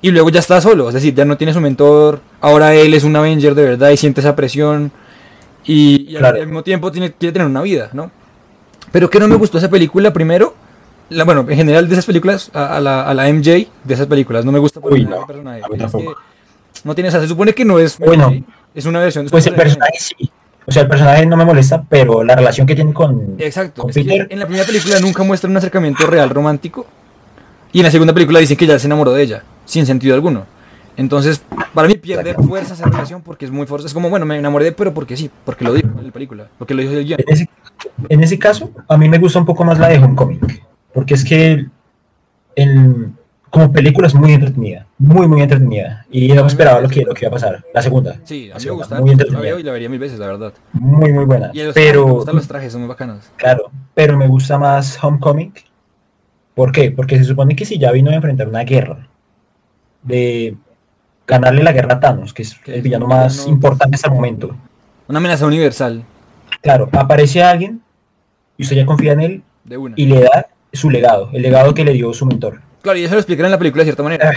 Y luego ya está solo, es decir, ya no tiene su mentor, ahora él es un Avenger de verdad y siente esa presión y, y al- Claro. al, mismo tiempo tiene, quiere tener una vida, ¿no? Pero que no me gustó esa película, primero, la, bueno, en general de esas películas, a, a la, a la MJ de esas películas, no me gusta por Uy, nada no, personaje. no tiene, o sea, se supone que no es Bueno. MJ, es una versión. es Pues una el personaje sí. O sea, el personaje no me molesta, pero la relación que tiene con, Exacto, con Peter, en la primera película nunca muestra un acercamiento real romántico y en la segunda película dicen que ya se enamoró de ella, sin sentido alguno. Entonces, para mí pierde fuerza esa relación porque es muy fuerte. Es como, bueno, me enamoré, pero porque sí, porque lo dijo en la película, porque lo dijo el guion. en ese, en ese caso, a mí me gusta un poco más la de Homecoming, porque es que en- como película es muy entretenida, muy, muy entretenida. Y no esperaba lo que, lo que iba a pasar. La segunda. Sí, a la mí me gusta. Muy La entretenida. veo y la vería mil veces, la verdad. Muy, muy buena. Y los trajes, me Pero, gustan los trajes, son muy bacanos. claro, pero me gusta más Homecoming. ¿Por qué? Porque se supone que si ya vino a enfrentar una guerra, de ganarle la guerra a Thanos, que es el villano más importante hasta el momento. Una amenaza universal, Claro, aparece alguien y usted ya confía en él de una. y le da su legado, el legado que le dio su mentor. Claro, y eso lo explican en la película de cierta manera.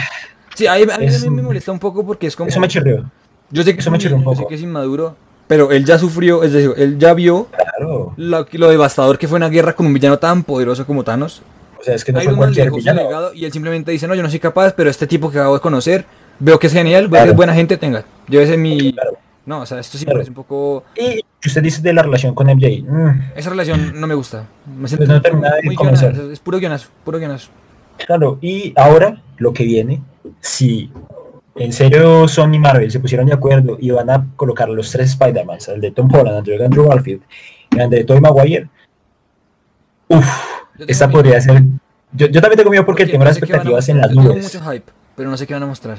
Sí, ahí, a mí Es- me molesta un poco porque es como... Eso me chirrió. Yo sé que eso es me un chirrió un niño, yo sé poco. que es inmaduro, pero él ya sufrió, es decir, él ya vio Claro. lo, lo devastador que fue una guerra con un villano tan poderoso como Thanos. O sea, es que no Iron fue cualquier villano. legado y él simplemente dice, no, yo no soy capaz, pero este tipo que acabo de conocer, veo que es genial, veo que Claro. buena gente, tenga. Llévese mi... Claro. No, o sea, esto sí Claro. parece un poco... Y usted dice de la relación con MJ. mm, Esa relación no me gusta. Me siento Pues no muy guionazo, es puro guionazo, puro guionazo. claro, y ahora lo que viene, si en serio Sony y Marvel se pusieron de acuerdo y van a colocar los tres Spider-Man, el de Tom Holland, el de Andrew Garfield y el de Tobey Maguire, uff, Yo esta podría ser... Yo, yo también tengo miedo porque Porque tengo no las sé a expectativas en las Yo tengo nubes. mucho hype, pero no sé qué van a mostrar.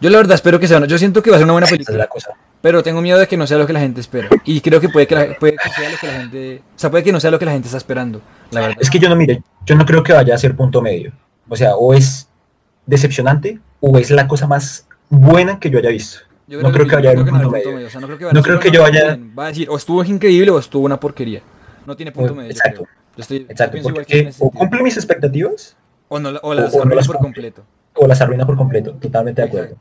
Yo la verdad espero que sea, yo siento que va a ser una buena es película. la cosa. Pero tengo miedo de que no sea lo que la gente espera. Y creo que puede que, la- puede que sea lo que la gente... O sea, puede que no sea lo que la gente está esperando, la verdad. Es que yo no, mire, yo no creo que vaya a ser punto medio. O sea, o es decepcionante o es la cosa más buena que yo haya visto. Yo no creo que vaya a haber punto medio. O sea, no creo que, vaya creo yo vaya-. Va a decir, o estuvo increíble o estuvo una porquería. No tiene punto medio. exacto. Yo estoy, Exacto, porque o cumple mis expectativas O, no, o las o no arruina las por cumple. completo. O las arruina por completo. Totalmente de acuerdo.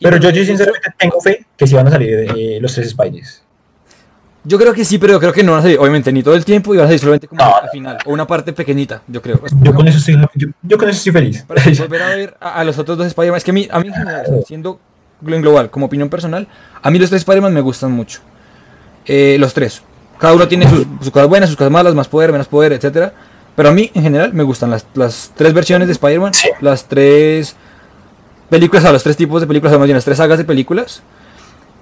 Pero yo, sinceramente tengo fe que sí van a salir eh, los tres Spiders. Yo creo que sí, pero creo que no van a salir, obviamente, ni todo el tiempo y van a salir solamente como No, al final, o una parte pequeñita, yo creo. Yo con eso estoy, yo, yo con eso estoy feliz. Para volver a ver a, a los otros dos Spider-Man, es que a mí, a mí en general, Claro. siendo en global, como opinión personal, a mí los tres Spider-Man me gustan mucho. Eh, los tres. Cada uno tiene sus, sus cosas buenas, sus cosas malas, más poder, menos poder, etcétera. Pero a mí, en general, me gustan las, las tres versiones de Spider-Man, Sí. las tres películas, o los tres tipos de películas, o más bien las tres sagas de películas.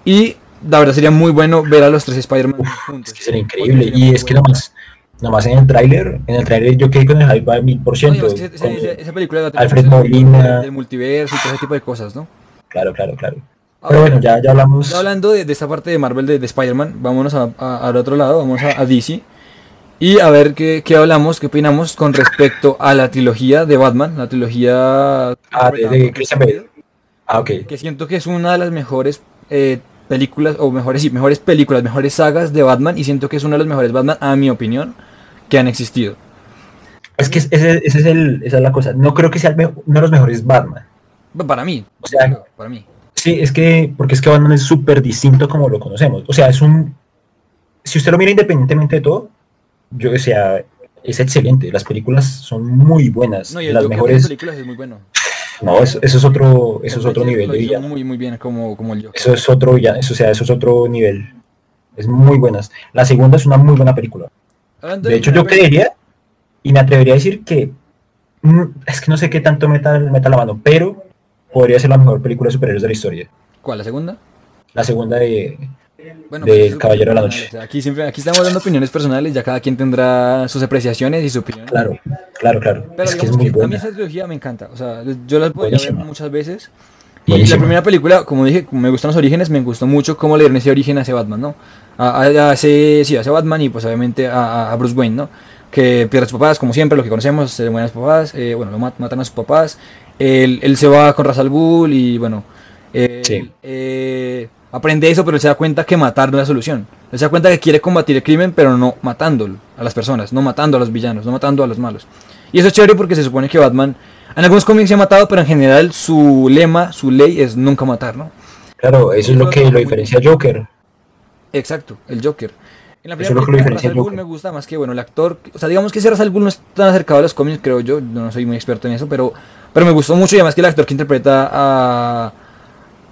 Y la verdad sería muy bueno ver a los tres Spider-Man juntos. Es que sería increíble. Sería Y es que bueno. nomás, nomás en el tráiler, en el tráiler yo quedé con el hype al mil por ciento. que esa, película la Alfred Molina. del- del multiverso y todo ese tipo de cosas, ¿no? Claro, claro, claro. Ahora, Pero bueno, ya, ya hablamos. ya hablando de, de esta parte de Marvel de, de Spider-Man, vámonos a- a- al otro lado, vamos a, a DC y a ver qué, qué hablamos, qué opinamos con respecto a la trilogía de Batman, la trilogía Ah, de- de Christian Bale. Ah, ok. que siento que es una de las mejores eh, películas, o mejores, sí, mejores películas, mejores sagas de Batman, y siento que es uno de los mejores Batman, a mi opinión, que han existido. Es que ese, ese es el, esa es la cosa. No creo que sea uno de los mejores Batman. Para mí, O sea, para mí. Sí, es que, porque es que Batman es súper distinto como lo conocemos. O sea, es un. Si usted lo mira independientemente de todo, yo, o sea, es excelente. Las películas son muy buenas. No, y las mejores. las películas es muy bueno. No, eso, eso es otro, eso es otro nivel de villano. muy, muy bien como, como el Joker. Eso es otro villano, eso, o sea, eso es otro nivel. Es muy buenas. La segunda es una muy buena película. De hecho, yo creería, y me atrevería a decir que. mm, Es que no sé qué tanto meta, meta la mano, pero podría ser la mejor película de superhéroes de la historia. ¿Cuál? ¿La segunda? La segunda de. Bueno, Del pues, es Caballero de la Noche. aquí, siempre, aquí estamos dando opiniones personales, ya cada quien tendrá sus apreciaciones y su opinión. Claro, claro, claro. Pero es que es muy que a mí buena. esa trilogía me encanta. O sea, yo las podría ver muchas veces. Y la primera película, como dije, como me gustan los orígenes, me gustó mucho cómo le dieron ese origen a ese Batman, ¿no? A, a- a ese, sí, a ese Batman y pues obviamente a, a Bruce Wayne, ¿no? Que pierde a sus papás, como siempre, lo que conocemos, se mueren a sus papás, eh, bueno, lo mat- matan a sus papás, él, él se va con Ra's al Ghul y bueno, eh, Sí. eh, aprende eso, pero él se da cuenta que matar no es la solución. Él se da cuenta que quiere combatir el crimen, pero no matándolo a las personas, no matando a los villanos, no matando a los malos. Y eso es chévere porque se supone que Batman, en algunos cómics se ha matado, pero en general su lema, su ley es nunca matar, ¿no? Claro, eso es lo que lo diferencia a Joker. Exacto, el Joker. En la primera es lo que lo película, me gusta más que, bueno, el actor, o sea, digamos que ese Ra's al Ghul no es tan acercado a los cómics, creo yo, no, no soy muy experto en eso, pero, pero me gustó mucho y además que el actor que interpreta a,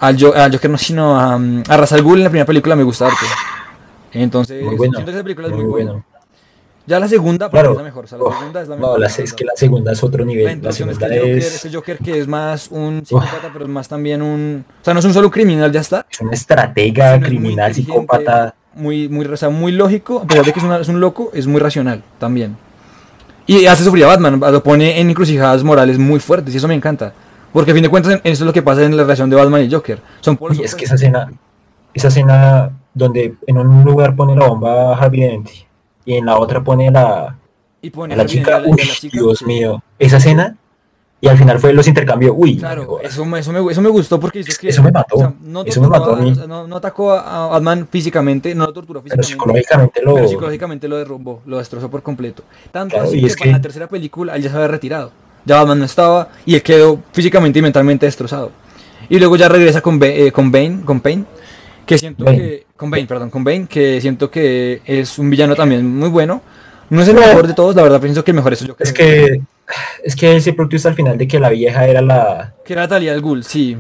al, Jo- al Joker, no, sino a, um, a Ra's al Ghul en la primera película me gusta harto. Entonces, Muy bueno. siento que esa película es muy, Muy buena. Ya la segunda, Claro. es la mejor, o sea, la segunda es la mejor. No, la- la es que la segunda es otro La nivel. La de segunda este Joker, es, este Joker que es más un psicópata, pero es más también un... O sea, no es un solo criminal, ya está. es una estratega, es criminal, psicópata. Muy, muy, o sea, muy lógico, a pesar de que es, una- es un loco, es muy racional también. Y hace sufrir a Batman, lo pone en encrucijadas morales muy fuertes, y eso me encanta. Porque a fin de cuentas, eso es lo que pasa en la relación de Batman y Joker. Son polos Uy, es que esa escena, esa escena donde en un lugar pone la bomba Harvey Dent y en la otra pone la, Y pone a la a chica, y a la- uy, y a la chica, Dios mío, esa escena y al final fue los intercambios, uy, Claro, eso me, eso, me, eso me gustó porque hizo que... Eso me mató, no, eso me torturó mató a mí. o sea, no, no atacó a a Batman físicamente, no lo torturó pero físicamente. psicológicamente lo, Pero psicológicamente lo derrumbó, lo destrozó por completo. Tanto Claro, así y que, es para que- la tercera película él ya se había retirado. Ya Batman no estaba y él quedó físicamente y mentalmente destrozado. Y luego ya regresa con, eh, con Bane, con Pain, que siento Bane. que con Bane, perdón, con Bane, que siento que es un villano también muy bueno. No es el mejor de todos, la verdad pienso que el mejor es yo es que es que ese plot twist al final de que la vieja era la que era Talia al Ghul, sí.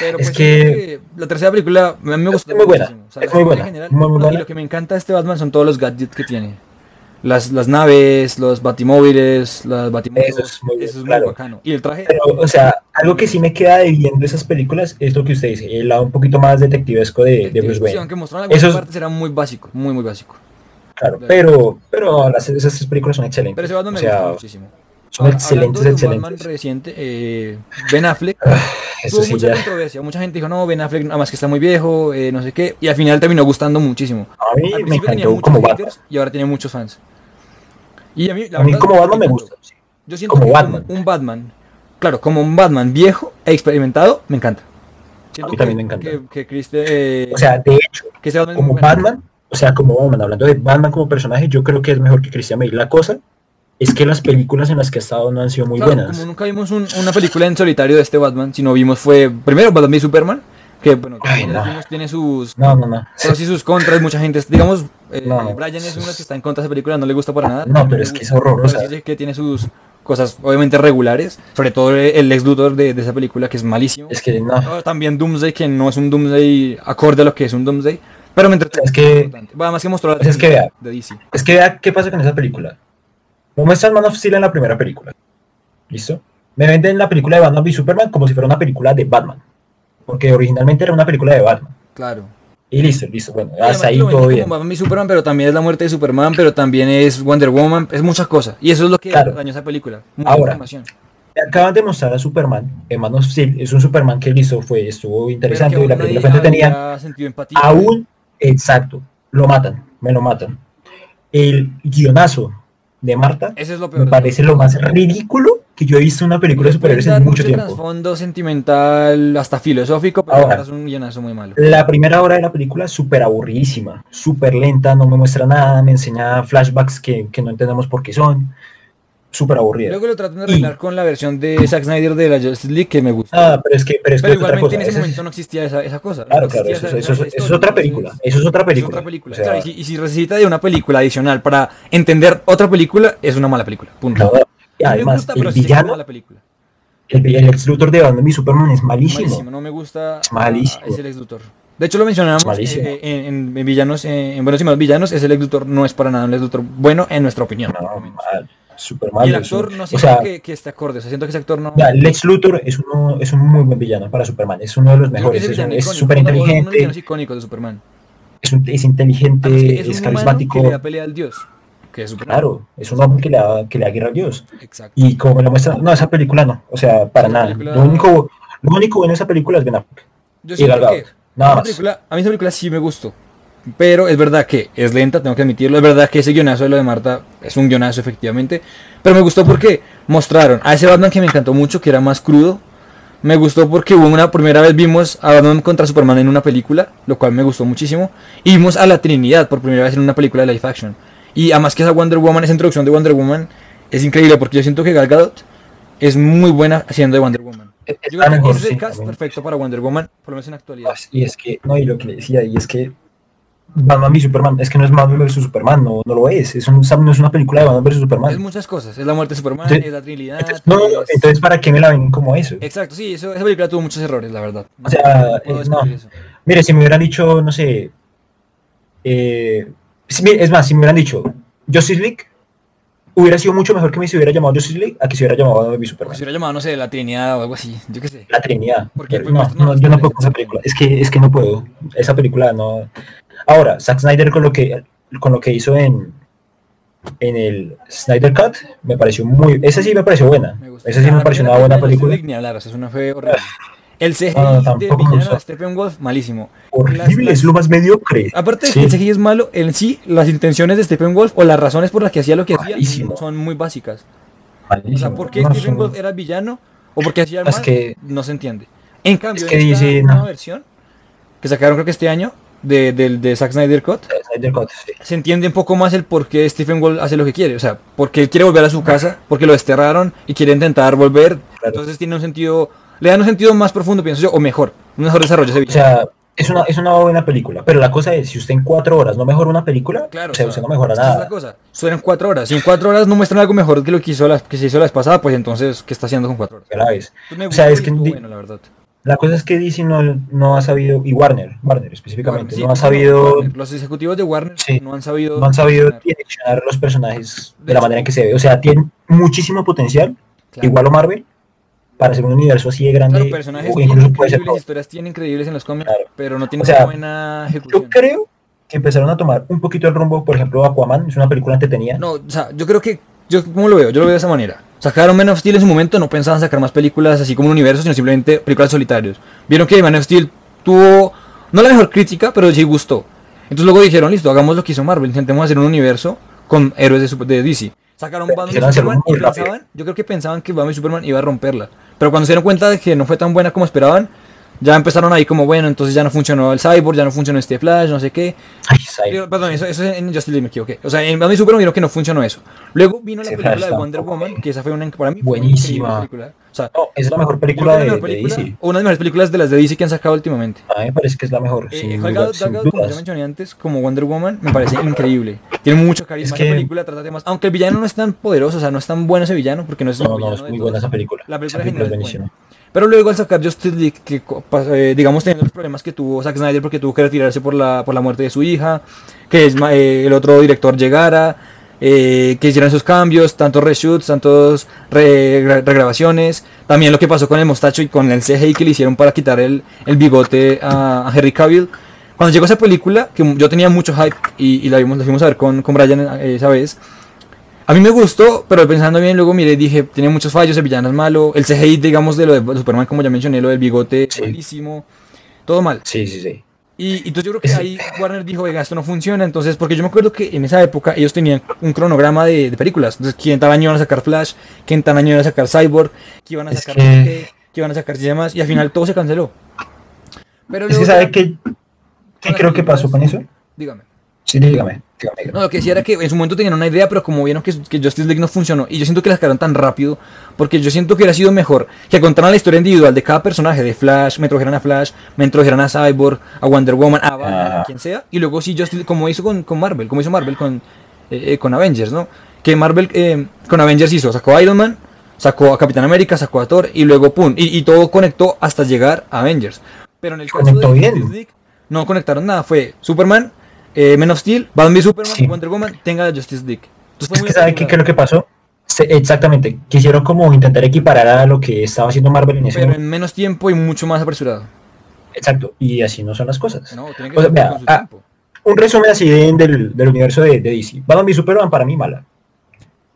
Pero Es pues que- la tercera película a mí me gustó muy buena, muchísimo. O sea, es muy buena, en general, muy, buena. Y lo que me encanta de este Batman son todos los gadgets que tiene. Las, las naves, los batimóviles, las batimotos. Eso es muy bien, eso es claro. muy bacano. Y el traje, Pero, o sea, algo que sí me queda de viendo esas películas es lo que usted dice, el lado un poquito más detectivesco de, de Bruce Wayne. Eso es- partes era muy básico, muy muy básico. Claro, pero, pero las, esas tres películas son excelentes. Pero ese Batman me o sea, gusta muchísimo. son Ahora, excelentes, de un Batman excelentes. reciente, eh, Ben Affleck, Eso tuvo sí, mucha ya. controversia. Mucha gente dijo, no, Ben Affleck, nada más que está muy viejo, eh, no sé qué. Y al final terminó gustando muchísimo. A mí Al me encantó como Batman. y ahora tiene muchos fans. Y a mí, la A mí verdad, como Batman me gusta. sí. Yo siento como que Batman. Un, un Batman, claro, como un Batman viejo e experimentado, me encanta. Siento mí que- también me encanta. Que, que Chris, eh, O sea, de hecho, que Batman como. Batman, o sea, como Batman, hablando de Batman como personaje, yo creo que es mejor que Christian Bale. La cosa es que las películas en las que ha estado no han sido muy Claro, buenas. como nunca vimos un- una película en solitario de este Batman, sino vimos fue primero Batman v Superman, que bueno, Ay, no. tiene sus No, no, no. pros y sus contras, mucha gente, digamos, eh, No, Brian es uno es- que está en contra de esa película, no le gusta para nada. No, pero es que es horrorosa. pero sí sé que tiene sus cosas obviamente regulares, sobre todo el ex Luthor de, de esa película que es malísimo. Es que no. También Doomsday, que no es un Doomsday acorde a lo que es un Doomsday, pero me. Es que- bastante. Va, más que mostró la es que vea. de DC. Es que vea qué pasa con esa película. No muestran Man of Steel en la primera película. ¿Listo? Me venden la película de Batman v Superman como si fuera una película de Batman. Porque originalmente era una película de Batman. Claro. Y listo, listo. Bueno, hasta ahí todo bien. Batman y Superman, pero también es la muerte de Superman, pero también es Wonder Woman, es muchas cosas. Y eso es lo que Claro. dañó esa película. Mucha Ahora. Acaban de mostrar a Superman en Man of Steel. Es un Superman que listo, fue, estuvo interesante. y la película fue entretenida. Aún, exacto, lo matan, me lo matan. El guionazo de Marta es lo me parece lo más ridículo que yo he visto una película de superhéroes en mucho tiempo. trasfondo sentimental, hasta filosófico, pero Ahora, es un guionazo muy malo. La primera hora de la película es súper aburridísima, súper lenta, no me muestra nada, me enseña flashbacks que, que no entendemos por qué son. Súper aburrida. Luego lo tratan de arreglar con la versión de Zack Snyder de la Justice League que me gusta. Ah, pero es que, pero es que Pero es otra igualmente cosa. en ese es- momento no existía esa, esa cosa. no Claro, claro, eso, esa- eso- esa eso es otra película. Eso es otra Es película. otra película. O sea, Claro, y, si, y si necesita de una película adicional para entender otra película, es una mala película. Punto. no, me además, gusta, pero el es villano, mala película. el, el ex Luthor de Batman y Superman es malísimo. Malísimo, no me gusta. Es malísimo. ah, Es el ex Luthor. De hecho, lo mencionamos Es eh, en, en- en villanos, eh, en Buenos y Malos Villanos. Es el ex Luthor, no es para nada un ex Luthor bueno en nuestra opinión. No, menos. mal, súper y el actor no o siento sea, que, que esté acorde. O sea, siento que ese actor no. Lex Luthor es, uno, es un muy buen villano para Superman. Es uno de los mejores. Es villano un- Es icónico, súper de inteligente. Superman. Es, un- es inteligente, que es, un carismático. que le da pelea al dios. Que es Superman. Claro, es un hombre que le da, que le da guerra a Dios. Exacto. Y como me lo muestran, no, esa película no. O sea, para Esa nada. película- Lo, único, lo único bueno de esa película es Ben Affleck. Yo y siento Gal Gadot, que nada más. película- a mí esa película sí me gustó. Pero es verdad que es lenta, tengo que admitirlo. Es verdad que ese guionazo de lo de Marta es un guionazo, efectivamente. Pero me gustó porque mostraron a ese Batman que me encantó mucho, que era más crudo. Me gustó porque hubo una primera vez vimos a Batman contra Superman en una película, lo cual me gustó muchísimo. Y vimos a la Trinidad por primera vez en una película de live action. Y además que esa Wonder Woman, esa introducción de Wonder Woman, es increíble porque yo siento que Gal Gadot es muy buena haciendo de Wonder Woman. Es- Yo creo que el cast perfecto para Wonder Woman, por lo menos en la actualidad. Y es que, no, y lo que le decía, y es que Batman y Superman, es que no es Batman vs Superman, no, no lo es. Es un, no es una película de Batman vs Superman. Es muchas cosas. Es la muerte de Superman, Entonces- es la Trinidad. Entonces, no, no, es- entonces, ¿para qué me la ven como eso? Exacto, sí, eso, esa película tuvo muchos errores, la verdad. O sea, No eh, no. Mire, si me hubieran dicho, no sé, eh, es más, si me hubieran dicho Justice League, hubiera sido mucho mejor que me se hubiera llamado Justice League a que se hubiera llamado Batman v Superman. si hubiera llamado, no sé, la Trinidad o algo así, yo qué sé. La Trinidad. Porque, pues, no, no, yo no puedo con esa película. Es que, es que no puedo. Esa película no. Ahora, Zack Snyder con lo que, con lo que hizo en, en el Snyder Cut, me pareció muy. Esa sí me pareció buena. Esa sí Ah, me pareció una buena de película. League Ni hablar, o sea, eso no fue horrible. El CGI No, me villano de Steppenwolf, malísimo. Horrible, Las- es lo más mediocre. Aparte de Sí. que el CGI es malo, en sí, las intenciones de Steppenwolf o las razones por las que hacía lo que hacía Malísimo. son muy básicas. O Malísimo. sea, ¿por qué No, Steppenwolf era villano o por qué hacía el mal? que- No se entiende. En cambio, Es que en esta dice, nueva versión que sacaron creo que este año de, del de Zack Snyder Cut, Snyder Cut, sí. se entiende un poco más el por qué Stephen Wall hace lo que quiere. O sea, porque él quiere volver a su casa, porque lo desterraron y quiere intentar volver. Claro. Entonces tiene un sentido, le dan un sentido más profundo, pienso yo, o mejor, un mejor desarrollo ese O sea, es una, es una buena película, pero la cosa es, si usted en cuatro horas no mejora una película, Claro, o sea, usted no mejora esa es nada. la cosa. Suenan cuatro horas. Si en cuatro horas no muestran algo mejor que lo que, hizo la, que se hizo la vez pasada, pues entonces, ¿qué está haciendo con cuatro horas? Me O sea, es que bueno, la verdad. La cosa es que DC no, no ha sabido, y Warner, Warner específicamente, Sí, no ha sabido, Warner, los ejecutivos de Warner Sí. no han sabido. no han sabido direccionar los personajes De de la manera en que se ve. O sea, tienen muchísimo potencial, Claro. igual o Marvel, para hacer un universo así de grande, Claro, personajes o tienen incluso puede ser increíbles, todo. historias tienen increíbles en los cómics, Claro. pero no tienen O sea, una buena ejecución. Yo creo que empezaron a tomar un poquito el rumbo, por ejemplo, Aquaman, es una película entretenida. No, o sea, yo creo que, yo cómo lo veo, yo lo veo de esa manera. Sacaron Man of Steel en su momento, no pensaban sacar más películas así como un universo, sino simplemente películas solitarios. Vieron que Man of Steel tuvo, no la mejor crítica, pero sí gustó. Entonces luego dijeron, listo, hagamos lo que hizo Marvel, intentemos hacer un universo con héroes de, de DC. Sacaron Batman y Superman y pensaban, yo creo que pensaban que Batman y Superman iba a romperla. Pero cuando se dieron cuenta de que no fue tan buena como esperaban, ya empezaron ahí como, bueno, entonces ya no funcionó el Cyborg, ya no funcionó este Flash, no sé qué. Perdón, eso, eso en Justice League me equivoqué. O sea, en Batman y Superman vieron que no funcionó eso. Luego vino la Sí, película de Wonder. Woman, que esa fue una para mí Buenísima. película. O sea, No, es la mejor película de, la mejor de película, DC. o una de las mejores películas de las de DC que han sacado últimamente. A mí me parece que es la mejor, Eh, sin, duda- sin como ya mencioné antes, como Wonder Woman, me parece increíble. Tiene mucho carisma Es que- película, trata temas. Aunque el villano no es tan poderoso, o sea, no es tan bueno ese villano, porque no es No, no, es de muy buena esa película. La película Esa película es es buenísima. Pero luego al sacar Justice League, eh, digamos teniendo los problemas que tuvo Zack Snyder porque tuvo que retirarse por la, por la muerte de su hija, que es, eh, el otro director llegara, eh, que hicieran sus cambios, tantos reshoots, tantos re- re- regrabaciones, también lo que pasó con el mostacho y con el CGI que le hicieron para quitar el, el bigote a, a Henry Cavill. Cuando llegó esa película, que yo tenía mucho hype y, la, vimos, la fuimos a ver con, con Brian esa vez, a mí me gustó, pero pensando bien, luego miré y dije, tiene muchos fallos, el villano es malo, el CGI, digamos, de lo de Superman, como ya mencioné, lo del bigote, Sí. malísimo, todo mal. Sí, sí, sí. Y, y entonces yo creo que ahí Warner dijo, venga, esto no funciona, entonces, porque yo me acuerdo que en esa época ellos tenían un cronograma de, de películas, entonces, que en tal año iban a sacar Flash, que en tal año iban a sacar Cyborg, que iban a sacar que- qué, iban a sacar demás, y al final todo se canceló. Pero Es que sabe ¿qué las creo que pasó con eso? Dígame. Sí, dígame. No, lo que decía era que en su momento tenían una idea, pero como vieron que, que Justice League no funcionó, y yo siento que la sacaron tan rápido, porque yo siento que hubiera sido mejor que contaran la historia individual de cada personaje, de Flash, me introdujeran a Flash, me introdujeran a Cyborg, a Wonder Woman, a Batman, Ah. a quien sea, y luego sí Justice como hizo con, con Marvel, como hizo Marvel con, eh, eh, con Avengers, ¿no? Que Marvel eh, con Avengers hizo, sacó a Iron Man, sacó a Capitán América, sacó a Thor, y luego pum, y, y todo conectó hasta llegar a Avengers. Pero en el caso de bien. Justice League, no conectaron nada, fue Superman, eh, Men of Steel, Batman Superman, Sí. Wonder Woman, tenga la Justice League. Entonces Es que sabe qué creo que pasó. Exactamente. Quisieron como intentar equiparar a lo que estaba haciendo Marvel en ese Pero momento. en menos tiempo y mucho más apresurado. Exacto. Y así no son las cosas. No, que O sea, ser vea, con su ah. Un resumen así de- del, del universo de, de DC. Batman v Superman para mí mala.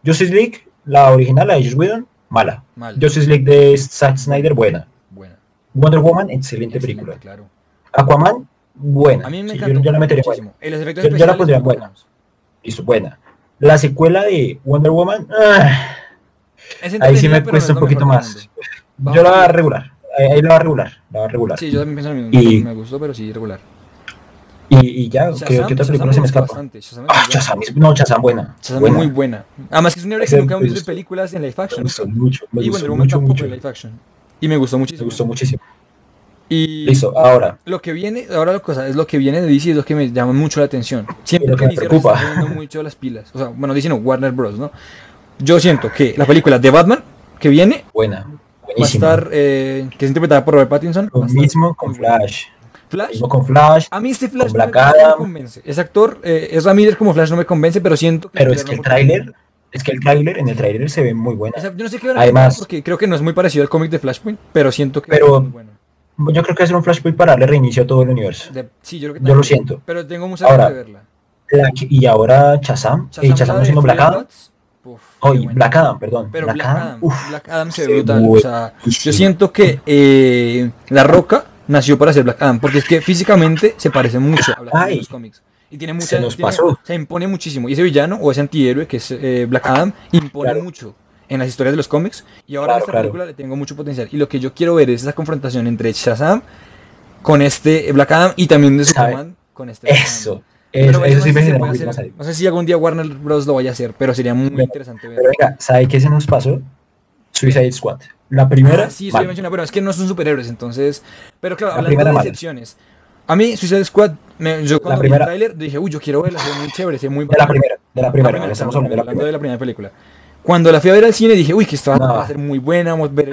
Justice League, la original, la de Joss Whedon, mala. Mal. Justice League de Zack Snyder, buena. Buena. Wonder Woman, excelente, Excelente, película. claro. Aquaman, buena. A mí me Sí, encantó yo, yo la metería muchísimo. buena. Los efectos Yo- yo la pondría buena. Listo, buena. La secuela de Wonder Woman, ah, ahí sí me no cuesta es un poquito más. Yo la voy a regular. Ahí, ahí la va a regular. La va a regular. Sí, yo también pienso lo mismo. Y- Me gustó, pero sí, regular. Y, y ya, Shazam- creo que otra Shazam película se me escapa. bastante, Shazam es Ah. Shazam, es- no, Shazam buena. Shazam buena. es muy buena. Además que es un héroe que nunca me hemos visto en películas en live Me action. gustó mucho, me y gustó Wonder Woman mucho, tampoco mucho. en live action. Y me gustó Me muchísimo. gustó muchísimo. Y Listo, ahora. lo que viene, ahora la cosa es lo que viene de DC es lo que me llama mucho la atención. Siempre que me DC está poniendo mucho las pilas. O sea, bueno, DC no, Warner Bros, ¿no? Yo siento que la película de Batman que viene Buena. va a estar, eh, que es interpretada por Robert Pattinson. Lo mismo con. Flash. Flash. mismo con Flash. A mí este Flash Black no, me- no me convence. Ese actor, eh, es Ramírez como Flash no me convence, pero siento que... Pero es que el tráiler, es que el tráiler, en el tráiler se ve muy buena. Esa- Yo no sé qué van a Además- porque creo que no es muy parecido al cómic de Flashpoint, pero siento que Pero- es muy bueno. Yo creo que ser un Flashpoint para darle reinicio a todo el universo. De- sí, yo creo que Yo lo siento. Pero tengo muchas ganas de verla. Y ahora Shazam. Shazam, eh, Shazam la de haciendo Black Adam. Uf, Oh, y. Black Adam, perdón. Pero Black, Adam. uf, Black Adam se ve brutal. O sea, yo siento que eh, La Roca nació para ser Black Adam, porque es que físicamente se parece mucho a Black Adam en los cómics. Y tiene mucha, Se nos tiene- pasó. se impone muchísimo. Y ese villano o ese antihéroe que es eh, Black Adam impone Claro. mucho en las historias de los cómics. Y ahora Claro, esta claro. película le tengo mucho potencial. Y lo que yo quiero ver es esa confrontación entre Shazam con este Black Adam y también de. Superman con este Black Adam. Eso. Pero Eso, eso sí si me poquito hacer. No sé si algún día Warner Bros. lo vaya a hacer, pero sería muy interesante ver. Pero venga, ¿sabe qué se nos pasó? Suicide Squad. La primera. Ah, sí, mencionando, pero es que no son superhéroes, entonces. Pero claro, La hablando primera de decepciones. A mí, Suicide Squad, me- yo cuando primera- vi el tráiler dije, uy, yo quiero verla, ve muy chévere, ve muy De la bacana". primera, de la La primera, primera, estamos hablando de la hablando primera. de la primera película. Cuando la fui a ver al cine dije, uy, que esto va No. a ser muy buena, vamos a ver,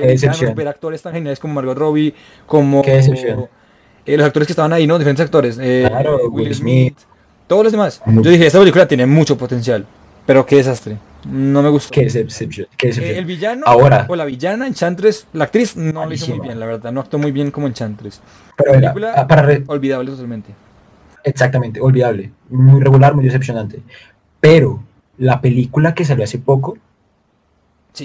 ver actores tan geniales como Margot Robbie, como eh, los actores que estaban ahí, ¿no? Diferentes actores. eh, Claro, Will Smith, todos los demás. Yo dije, esta película tiene mucho potencial, pero qué desastre. No me gustó. Qué decepción. Qué Eh, decepción. el villano Ahora. o la villana, Enchantress, la actriz no lo hizo muy bien, la verdad, no actuó muy bien como Enchantress. Pero venga, película- ah, para re- Olvidable totalmente. Exactamente, olvidable. Muy regular, muy decepcionante. Pero la película que salió hace poco,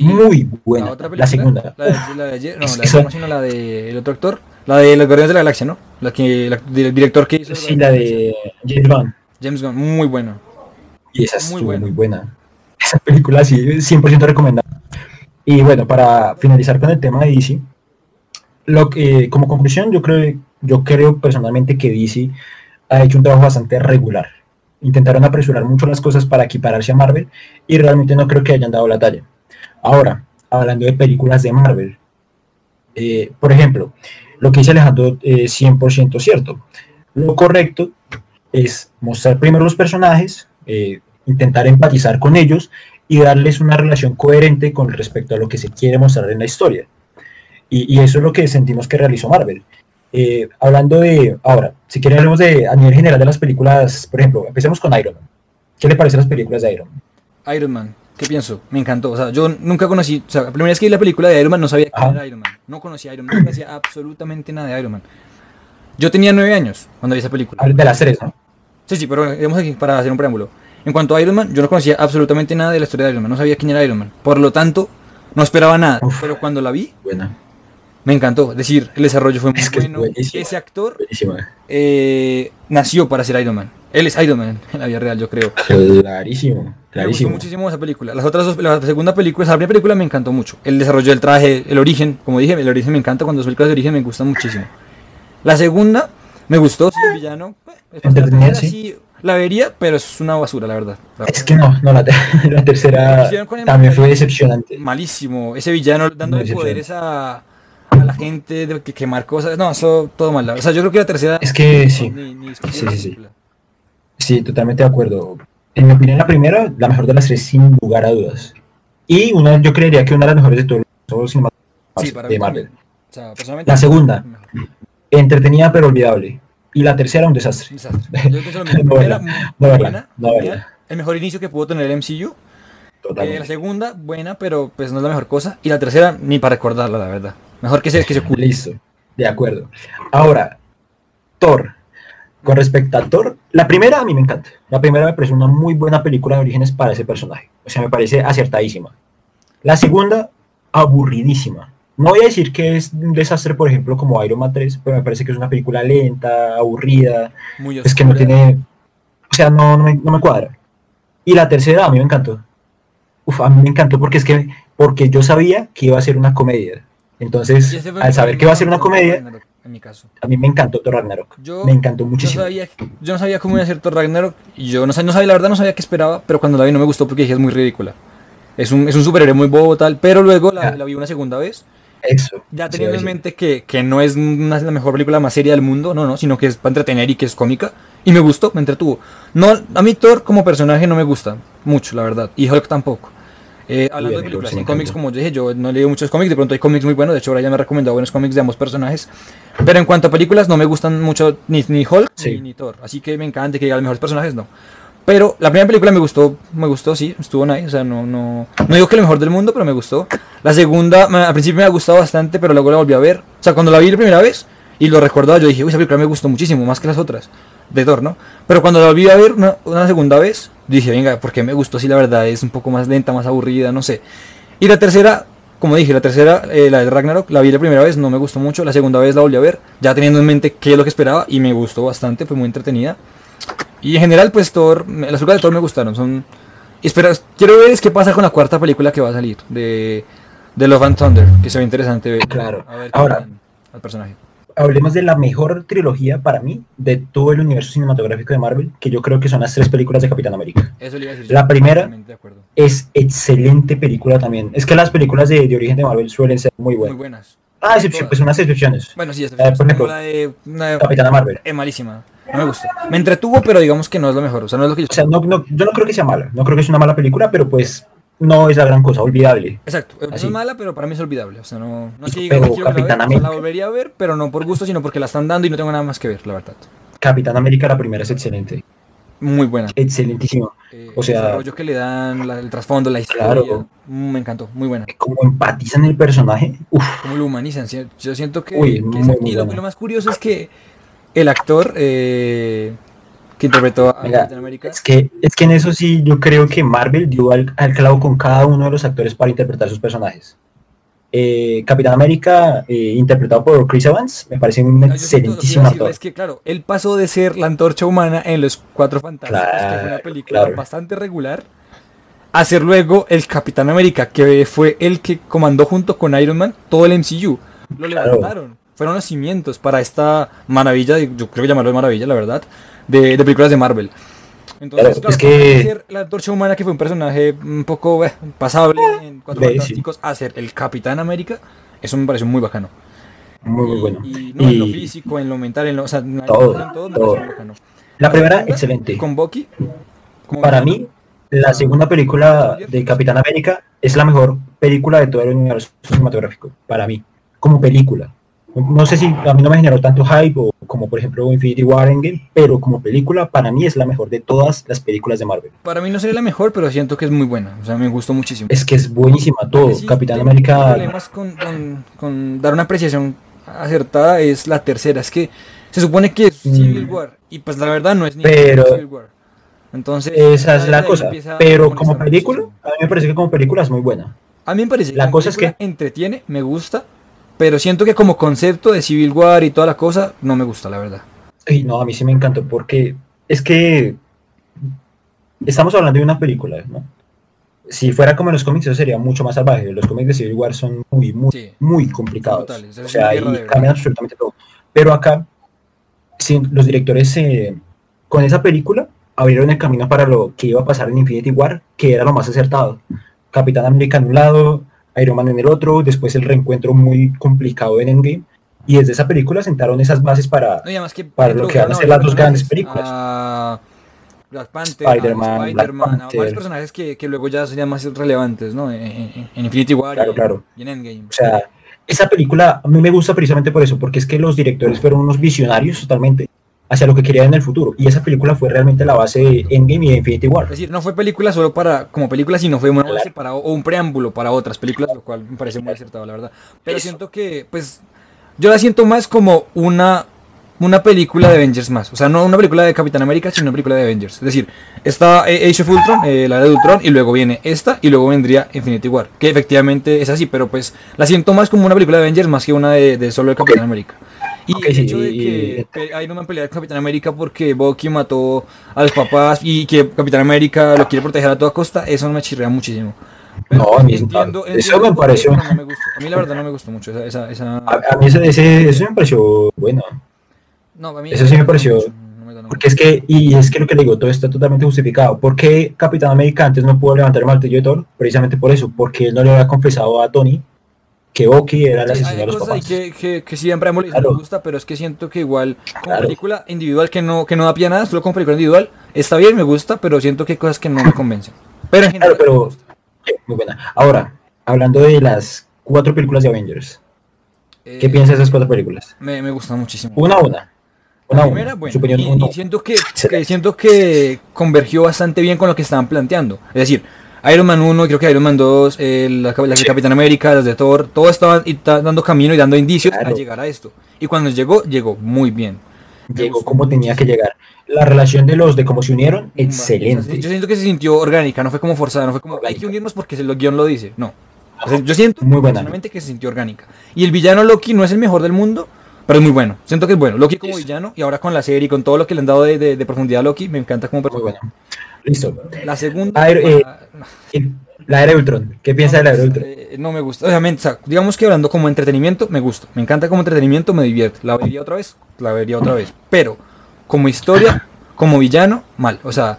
Sí. muy buena. la La, otra película, segunda. La de, la de ayer, no, es la de son- ¿cómo se llama? la de el otro actor, la de los Guardianes de la Galaxia, ¿no? La que la- el director que hizo sí, la de James Gunn. James Gunn, muy bueno. Y esa Muy estuvo buena. muy buena. Esa película sí, 100% recomendada. Y bueno, para finalizar con el tema de DC, lo que, como conclusión, yo creo, yo creo personalmente que DC ha hecho un trabajo bastante regular. Intentaron apresurar mucho las cosas para equipararse a Marvel y realmente no creo que hayan dado la talla. Ahora, hablando de películas de Marvel, eh, por ejemplo, lo que dice Alejandro es 100% cierto. Lo correcto es mostrar primero los personajes, eh, intentar empatizar con ellos y darles una relación coherente con respecto a lo que se quiere mostrar en la historia. Y, y eso es lo que sentimos que realizó Marvel. Eh, hablando de, ahora, si quieren hablemos de, a nivel general de las películas, por ejemplo, empecemos con Iron Man. ¿Qué le parecen las películas de Iron Man? Iron Man, ¿qué pienso? Me encantó. O sea, yo nunca conocí, o sea, la primera vez que vi la película de Iron Man no sabía quién Ajá. era Iron Man. No conocía a Iron Man, no conocía absolutamente nada de Iron Man. Yo tenía nueve años cuando vi esa película. De las tres, ¿no? Sí, sí, pero vamos aquí para hacer un preámbulo. En cuanto a Iron Man, yo no conocía absolutamente nada de la historia de Iron Man, no sabía quién era Iron Man. Por lo tanto, no esperaba nada. Uf. Pero cuando la vi, Buena. Me encantó. Es decir, el desarrollo fue muy Es que es bueno. Ese actor eh, nació para ser Iron Man. Él es Iron Man en la vida real, yo creo. Clarísimo, Me gustó clarísimo. muchísimo esa película. Las otras dos, la segunda película, esa primera película me encantó mucho. El desarrollo del traje, el origen, como dije, el origen me encanta. Cuando las películas de origen me gustan muchísimo. La segunda me gustó, sí, el villano. Entretenida, la tercera sí. sí la vería, pero es una basura, la verdad. La Es que no, no, la, la tercera también fue decepcionante. malísimo. Ese villano dándole poderes a, a la gente de que quemar cosas. No, eso todo mal. O sea, yo creo que la tercera. Es que sí. Ni, Sí, sí, sí. Sí, totalmente de acuerdo. En mi opinión, la primera, la mejor de las tres, sin lugar a dudas. Y una, yo creería que una de las mejores de todos los cinematográficos Sí, para de Marvel. O sea. La segunda. mejor. Entretenida pero olvidable. Y la tercera, un desastre. Un desastre. Yo pienso lo mismo. No Primera, verla, muy no verla, buena, no muy verla. bien. El mejor inicio que pudo tener el MCU. Eh, la segunda, buena, pero pues no es la mejor cosa. Y la tercera, ni para recordarla, la verdad. Mejor que se, que se oculte. Listo. De acuerdo. Ahora, Thor. Con respecto a Thor, la primera a mí me encanta. La primera me parece una muy buena película de orígenes para ese personaje. O sea, me parece acertadísima. La segunda, aburridísima. No voy a decir que es un desastre, por ejemplo, como Iron Man 3, pero me parece que es una película lenta, aburrida, Muy es que no tiene, o sea, no, no, me, no me cuadra. Y la tercera a mí me encantó. Uf, a mí me encantó porque es que, porque yo sabía que iba a ser una comedia. Entonces, al saber que iba a ser una comedia, En mi caso. a mí me encantó Thor Ragnarok. Yo, me encantó yo muchísimo. sabía, yo no sabía cómo iba a ser Thor Ragnarok. Y yo no, sab- no sabía, la verdad, no sabía qué esperaba. Pero cuando la vi no me gustó porque dije es muy ridícula. Es un, es un superhéroe muy bobo, tal. Pero luego la, vi una segunda vez. Eso. Ya sí, teniendo en mente que, que no es una, la mejor película más seria del mundo, no, no, sino que es para entretener y que es cómica. Y me gustó, me entretuvo. No, a mí Thor como personaje no me gusta mucho, la verdad. Y Hulk tampoco. Eh, hablando de películas, en cómics, como yo dije, yo no leo muchos cómics, de pronto hay cómics muy buenos, de hecho Brian me ha recomendado buenos cómics de ambos personajes. Pero en cuanto a películas, no me gustan mucho ni, ni Hulk Sí. ni, ni Thor. Así que me encanta que diga los mejores personajes, no. Pero la primera película me gustó, me gustó, sí, estuvo nice, o sea, no, no, no digo que lo mejor del mundo, pero me gustó. La segunda, me- al principio me ha gustado bastante, pero luego la volví a ver. O sea, cuando la vi la primera vez y lo recordaba, yo dije, uy, esa película me gustó muchísimo, más que las otras, de Thor, ¿no? Pero cuando la volví a ver una, una segunda vez, dije, venga, ¿por qué me gustó si la verdad es un poco más lenta, más aburrida, no sé? Y la tercera, como dije, la tercera, eh, la de Ragnarok, la vi la primera vez, no me gustó mucho, la segunda vez la volví a ver, ya teniendo en mente qué es lo que esperaba y me gustó bastante, fue muy entretenida. Y en general, pues Thor, las películas de Thor me gustaron, son... Espera, quiero ver es qué pasa con la cuarta película que va a salir, de, de Love and Thunder, que se ve interesante ver. Claro. A ver Ahora- al personaje. Hablemos de la mejor trilogía para mí de todo el universo cinematográfico de Marvel, que yo creo que son las tres películas de Capitán América. Eso le iba a decir. La primera- de. Es excelente película también. Es que las películas de, de origen de Marvel suelen ser muy Muy buenas. buenas. Ah, excepción, pues unas excepciones. Bueno, sí, esta Eh, por ejemplo, la de, una de- Capitana Marvel. es malísima. No me gusta. Me entretuvo, pero digamos que no es lo mejor. O sea, no es lo que yo. O sea, no, no- yo no creo que sea mala. No creo que es una mala película, pero pues no es la gran cosa, olvidable. Exacto. Así. es mala, pero para mí es olvidable. O sea, no, no es que Pero diga verla Capitán ver, sea, la América- volvería a ver, pero no por gusto, sino porque la están dando y no tengo nada más que ver, la verdad. Capitán América, la primera es excelente. Muy buena. Excelentísima. Eh, o sea- el desarrollo que le dan, la- el trasfondo, la historia. Claro. mm, Me encantó, muy buena. Como empatizan el personaje. Uf, Cómo lo humanizan. Yo siento que. Uy, que muy, es- muy y lo, lo más curioso es que el actor eh, que interpretó a Mira, Capitán América. es que, es que en eso sí yo creo que Marvel dio al, al clavo con cada uno de los actores para interpretar sus personajes. Eh, Capitán América, eh, interpretado por Chris Evans, me parece un iba excelentísimo actor. Es que, claro, él pasó de ser la antorcha humana en Los Cuatro Fantásticos, que fue una película claro. bastante regular, a ser luego el Capitán América, que fue el que comandó junto con Iron Man todo el MCU. Lo Claro. levantaron. Fueron los cimientos para esta maravilla, yo creo que llamarlo de maravilla, la verdad, de, de películas de Marvel. Entonces, Claro, es que- la antorcha humana, que fue un personaje un poco eh, pasable en Cuatro Ve, sí. Fantásticos, a ser el Capitán América, eso me pareció muy bacano. Muy, muy Y- bueno. Y, no, en lo físico, en lo mental, en lo, o sea, en Todo, en todo me todo. pareció bacano. la primera, segunda, excelente. Con Bucky. Para mí, la segunda película de Capitán América es la mejor película de todo el universo cinematográfico. Para mí, como película. No sé si a mí no me generó tanto hype o como por ejemplo Infinity War Endgame, pero como película para mí es la mejor de todas las películas de Marvel. Para mí no sería la mejor, pero siento que es muy buena. O sea, me gustó muchísimo. Es que es buenísima todo. Sí Capitán América, problemas con, con- con dar una apreciación acertada es la tercera. Es que se supone que es Mm. Civil War. Y pues la verdad no es ni Pero- Civil War. Entonces, esa es la cosa. Pero como película, a mí me parece que como película es muy buena. A mí me parece La cosa es que- entretiene, me gusta, pero siento que como concepto de Civil War y toda la cosa, no me gusta, la verdad. Y no, a mí sí me encantó porque es que estamos hablando de una película, ¿no? Si fuera como en los cómics, eso sería mucho más salvaje. Los cómics de Civil War son muy, muy, Sí. muy complicados. O sea, verdad. cambian absolutamente todo. Pero acá, sí, los directores eh, con esa película abrieron el camino para lo que iba a pasar en Infinity War, que era lo más acertado. Capitán América en un lado, Iron Man en el otro, después el reencuentro muy complicado en Endgame. Y desde esa película sentaron esas bases para... No, que, Para lo que van a ser las dos grandes películas. a Black Panther, Spider-Man, a a Panther. varios personajes que, que luego ya serían más relevantes, ¿no? En, en- en Infinity War Claro, y, claro. y en Endgame. O sea, esa película a mí me gusta precisamente por eso, porque es que los directores fueron unos visionarios totalmente hacia lo que querían en el futuro. Y esa película fue realmente la base de Endgame y de Infinity War. Es decir, no fue película solo para como película, sino fue una Claro. base para o un preámbulo para otras películas, lo cual me parece muy acertado, la verdad. Pero Eso. siento que, pues, yo la siento más como una una película de Avengers más, o sea, no una película de Capitán América, sino una película de Avengers. Es decir, está eh, Age of Ultron, eh, la de Ultron, y luego viene esta, y luego vendría Infinity War, que efectivamente es así, pero pues la siento más como una película de Avengers más que una de, de solo de Capitán América. Y el hecho de que Iron Man pelea con Capitán América porque Bucky mató a los papás y que Capitán América lo quiere proteger a toda costa, eso me chirrea muchísimo. No, mí eso- entiendo, eso me pareció- pero no me. A mí la verdad no me gustó mucho esa... esa, esa- A, a mí ese, ese- eso me pareció bueno, No, a mí eso sí me pareció- no me porque es que, y es que lo que le digo, todo está totalmente justificado. ¿Por qué Capitán América antes no pudo levantar el martillo de Thor? Precisamente por eso, porque él no le había confesado a Tony que Bucky era el asesino de los papás. que, que, que siempre hemos Claro. me gusta, pero es que siento que igual como Claro. película individual que no, que no da pie a nada, solo como película individual, está bien, me gusta, pero siento que hay cosas que no me convencen. Pero en general Claro, pero-. Muy buena. Ahora, hablando de las cuatro películas de Avengers, ¿qué Eh, piensas de esas cuatro películas? Me, me gusta muchísimo. Una a una. Una La a una. primera, bueno, Su opinión, y, siento que, siento que convergió bastante bien con lo que estaban planteando. Es decir, Iron Man 1 y creo que Iron Man 2, eh, la, la de Sí. Capitán América, las de Thor, todo estaban y dando camino y dando indicios a Claro. llegar a esto. Y cuando llegó, llegó muy bien. Llegó como tenía que llegar. La relación de los de cómo se unieron, excelente. Yo siento que se sintió orgánica, no fue como forzada, no fue como hay que unirnos porque el guion lo dice. No. O sea, yo siento Muy buena. personalmente que se sintió orgánica. Y el villano Loki no es el mejor del mundo, pero es muy bueno. Siento que es bueno. Loki como villano y ahora con la serie y con todo lo que le han dado de, de- de profundidad a Loki, me encanta como personaje. bueno. Listo. La segunda. Eh, no. La era de Ultron. ¿Qué piensa de la era de Ultron? Eh, no me gusta. Obviamente, o sea, digamos que hablando como entretenimiento, me gusta. Me encanta como entretenimiento, me divierte. La vería otra vez, la vería otra vez. Pero, como historia, como villano, mal. O sea,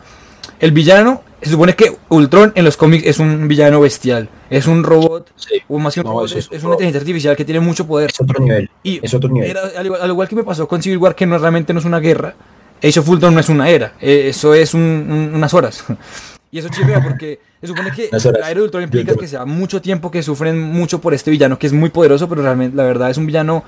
el villano, se supone que Ultron en los cómics es un villano bestial. Es un robot, Sí, o más que un No, robot, es, es es un una inteligencia artificial que tiene mucho poder. es otro nivel. Y Es otro nivel. era- al, igual, al igual que me pasó con Civil War, que no realmente no es una guerra, Age of Ultron no es una era, eh, eso es un- un- unas horas. y eso chirrea porque se supone que la era de Ultron implica que sea mucho tiempo que sufren mucho por este villano, que es muy poderoso, pero realmente la verdad es un villano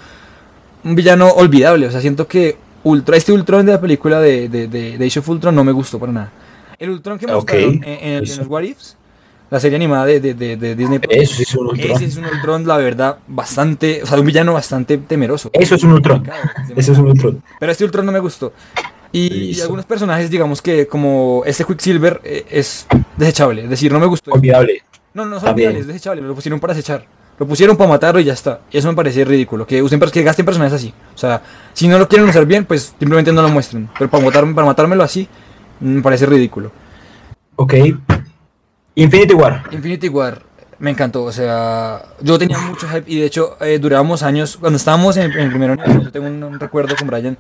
un villano olvidable. O sea, siento que Ultron, este Ultron de la película de, de, de, de Age of Ultron no me gustó para nada. El Ultron que mostraron en, en, en listo. los What Ifs, la serie animada de, de, de, de Disney Eso es un Ultron. ese es un Ultron, la verdad, bastante, o sea, un villano bastante temeroso. Eso es un Ultron. Eso es un Ultron. Pero este Ultron no me gustó. Y, y algunos personajes, digamos que como este Quicksilver eh, es desechable, es decir, no me gustó. Olvidable. No, no son También. olvidables, es desechable, lo pusieron para acechar. Lo pusieron para matarlo y ya está. Eso me parece ridículo, que usen que gasten personajes así. O sea, si no lo quieren usar bien, pues simplemente no lo muestren. Pero para, matar, para matármelo así, me parece ridículo. Ok. Infinity War. Infinity War me encantó, o sea, yo tenía mucho hype y de hecho eh, durábamos años, cuando estábamos en, en el primer universo, yo tengo un, un recuerdo con Brian,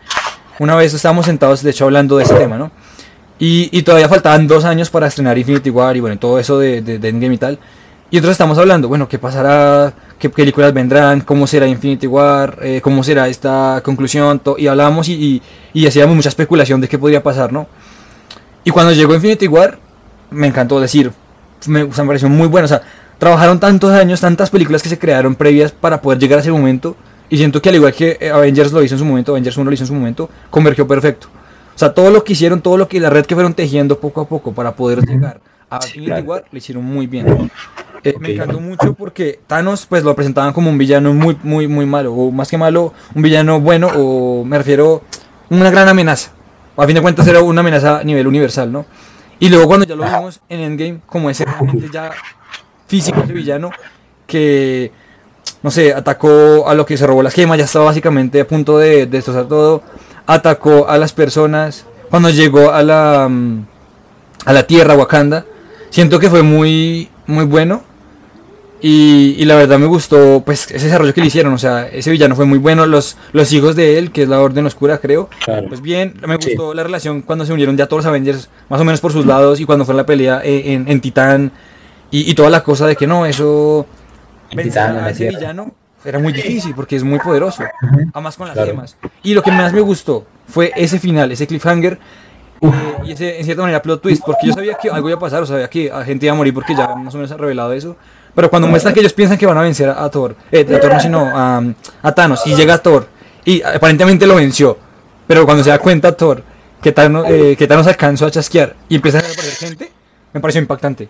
una vez estábamos sentados de hecho hablando de ese tema, ¿no? Y, y todavía faltaban dos años para estrenar Infinity War y bueno, todo eso de, de, de Endgame y tal. Y entonces estamos hablando, bueno, ¿qué pasará? ¿Qué películas vendrán? ¿Cómo será Infinity War? Eh, ¿Cómo será esta conclusión? Y hablábamos y, y, y hacíamos mucha especulación de qué podría pasar, ¿no? Y cuando llegó Infinity War, me encantó decir, me, o sea, me pareció muy bueno. O sea, trabajaron tantos años, tantas películas que se crearon previas para poder llegar a ese momento. Y siento que al igual que eh, Avengers lo hizo en su momento, Avengers 1 lo hizo en su momento, convergió perfecto. O sea, todo lo que hicieron, todo lo que la red que fueron tejiendo poco a poco para poder llegar a Sí, Infinity claro. War, lo hicieron muy bien. Eh, Me encantó mucho porque Thanos pues lo presentaban como un villano muy, muy, muy malo. O más que malo, un villano bueno, o me refiero una gran amenaza. A fin de cuentas era una amenaza a nivel universal, ¿no? Y luego cuando ya lo vimos en Endgame, como ese realmente ya físico ese villano, que no sé, atacó a lo que se robó las gemas, ya estaba básicamente a punto de, de destrozar todo, atacó a las personas, cuando llegó a la, mm, a la tierra, Wakanda, siento que fue muy, muy bueno. Y, y, la verdad me gustó pues ese desarrollo que le hicieron, o sea, ese villano fue muy bueno, los, los hijos de él, que es la Orden Oscura creo, Claro. pues bien, me gustó Sí. la relación cuando se unieron ya todos los Avengers, más o menos por sus lados, y cuando fue la pelea eh, en, en Titán, y, y toda la cosa de que no, eso, En Titán, en a ese Tierra. villano era muy difícil, porque es muy poderoso, además con las Claro. gemas. Y lo que más me gustó fue ese final, ese cliffhanger, eh, y ese, en cierta manera, plot twist, porque yo sabía que algo iba a pasar, o sabía que la gente iba a morir porque ya más o menos ha revelado eso. Pero cuando muestran que ellos piensan que van a vencer a, a Thor, eh, a Thor no, sino a, a Thanos, y llega Thor, y aparentemente lo venció, pero cuando se da cuenta Thor que Thanos, eh, que Thanos alcanzó a chasquear y empieza a aparecer gente, me pareció impactante.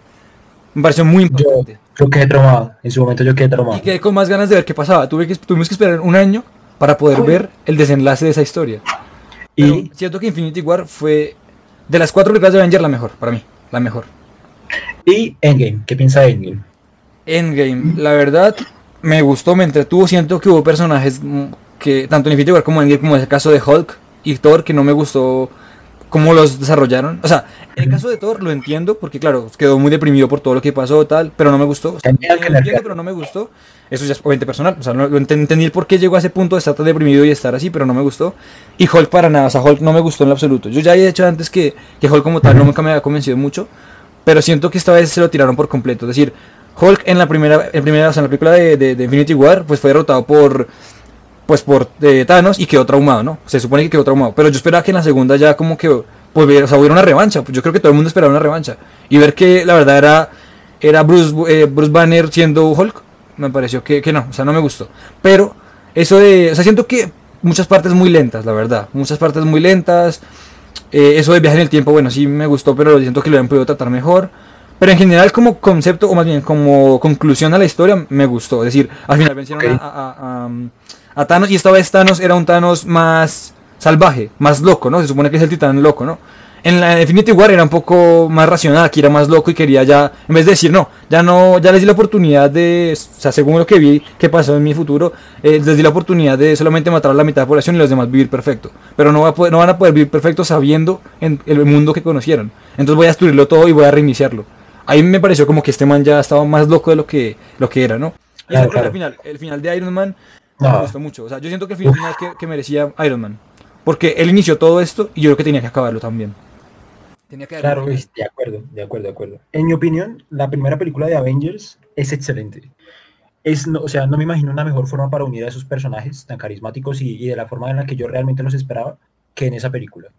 Me pareció muy impactante. yo quedé traumado. En su momento yo quedé traumado. Y quedé con más ganas de ver qué pasaba. Tuve que, tuvimos que esperar un año para poder ver el desenlace de esa historia. Pero Y siento que Infinity War fue de las cuatro películas de Avengers la mejor, para mí, la mejor. Y Endgame, ¿qué piensa de Endgame? Endgame, la verdad, me gustó, me entretuvo. Siento que hubo personajes que, tanto en Infinity War como en Endgame, como en el caso de Hulk y Thor, que no me gustó cómo los desarrollaron. O sea, en el caso de Thor lo entiendo, porque claro, quedó muy deprimido por todo lo que pasó, tal, pero no me gustó. O sea, lo entiendo, pero no me gustó. Eso ya es obviamente personal. O sea, no, lo ent- entendí el por qué llegó a ese punto de estar tan deprimido y estar así, pero no me gustó. Y Hulk para nada, o sea, Hulk no me gustó en lo absoluto. Yo ya he dicho antes que, que Hulk como tal nunca me había convencido mucho, pero siento que esta vez se lo tiraron por completo. Es decir, Hulk en la primera, en primera, en la película de, Infinity War, pues fue derrotado por pues por eh, Thanos y quedó traumado, ¿no? Se supone que quedó traumado. Pero yo esperaba que en la segunda ya como que pues, o sea, hubiera una revancha. Yo creo que todo el mundo esperaba una revancha. Y ver que la verdad era, era Bruce, eh, Bruce Banner siendo Hulk, me pareció que, que no, o sea, no me gustó. Pero eso de, o sea, siento que muchas partes muy lentas, la verdad. Muchas partes muy lentas. Eh, eso de viaje en el tiempo, bueno, sí me gustó, pero siento que lo habían podido tratar mejor. Pero en general como concepto, o más bien como conclusión a la historia, me gustó. Es decir, al final vencieron a, a- a- a- a Thanos y esta vez Thanos era un Thanos más salvaje, más loco, ¿no? Se supone que es el titán loco, ¿no? En la Infinity War era un poco más racional, aquí era más loco y quería ya, en vez de decir, no, ya no, ya les di la oportunidad de, o sea, según lo que vi que pasó en mi futuro, eh, les di la oportunidad de solamente matar a la mitad de la población y los demás vivir perfecto. Pero no, va a poder- no van a poder vivir perfecto sabiendo en el mundo que conocieron. Entonces voy a destruirlo todo y voy a reiniciarlo. Ahí me pareció como que este man ya estaba más loco de lo que, lo que era, ¿no? Y Claro, eso fue claro. el final, el final de Iron Man me No. gustó mucho. O sea, yo siento que el final que, que merecía Iron Man. Porque él inició todo esto y yo creo que tenía que acabarlo también. Tenía que Claro, de acuerdo, de acuerdo, de acuerdo. En mi opinión, la primera película de Avengers es excelente. Es, no- o sea, no me imagino una mejor forma para unir a esos personajes tan carismáticos y, y de la forma en la que yo realmente los esperaba que en esa película.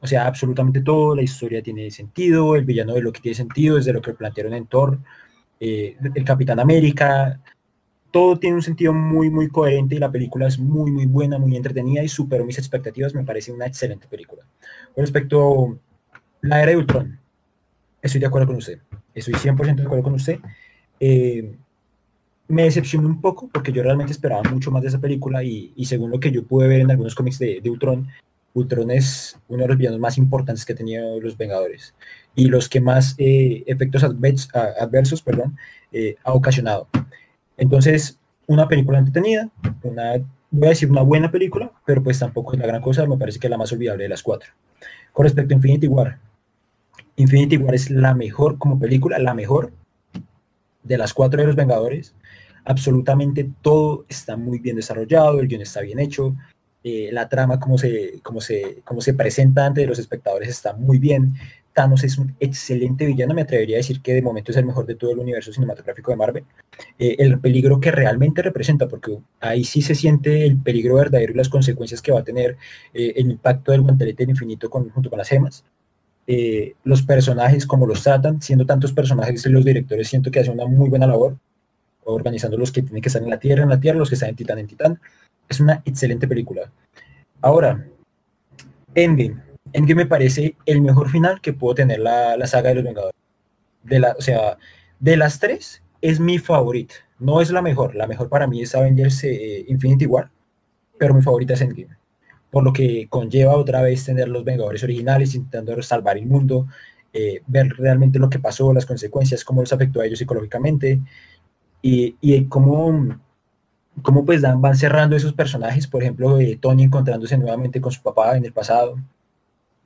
O sea, absolutamente todo, la historia tiene sentido, el villano de Loki tiene sentido, desde lo que plantearon en Thor, eh, el Capitán América, todo tiene un sentido muy, muy coherente y la película es muy, muy buena, muy entretenida y superó mis expectativas, me parece una excelente película. Con respecto a la era de Ultron, estoy de acuerdo con usted, estoy 100% de acuerdo con usted. Eh, me decepcionó un poco porque yo realmente esperaba mucho más de esa película y, según lo que yo pude ver en algunos cómics de Ultron, Ultron es uno de los villanos más importantes que ha tenido los Vengadores y los que más eh, efectos adversos perdón, eh, ha ocasionado. Entonces, una película entretenida, una, voy a decir una buena película, pero pues tampoco es la gran cosa, me parece que es la más olvidable de las cuatro. Con respecto a Infinity War, Infinity War es la mejor como película, la mejor de las cuatro de los Vengadores. Absolutamente todo está muy bien desarrollado, el guion está bien hecho, eh, la trama como se, como, se, como se presenta ante los espectadores está muy bien. Thanos es un excelente villano, me atrevería a decir que de momento es el mejor de todo el universo cinematográfico de Marvel. Eh, el peligro que realmente representa, porque ahí sí se siente el peligro verdadero y las consecuencias que va a tener eh, el impacto del guantelete del infinito junto con las gemas. Los personajes, como los tratan, siendo tantos personajes, los directores siento que hacen una muy buena labor, organizando los que tienen que estar en la Tierra, en la Tierra, los que están en Titán, en Titán. Es una excelente película. Ahora, Endgame. Endgame me parece el mejor final que pudo tener la, la saga de los Vengadores. De la, o sea, de las tres, es mi favorita. No es la mejor. La mejor para mí es Avengers eh, Infinity War, pero mi favorita es Endgame. Por lo que conlleva otra vez tener los Vengadores originales intentando salvar el mundo, eh, ver realmente lo que pasó, las consecuencias, cómo los afectó a ellos psicológicamente y, y cómo cómo pues dan, van cerrando esos personajes, por ejemplo, eh, Tony encontrándose nuevamente con su papá en el pasado,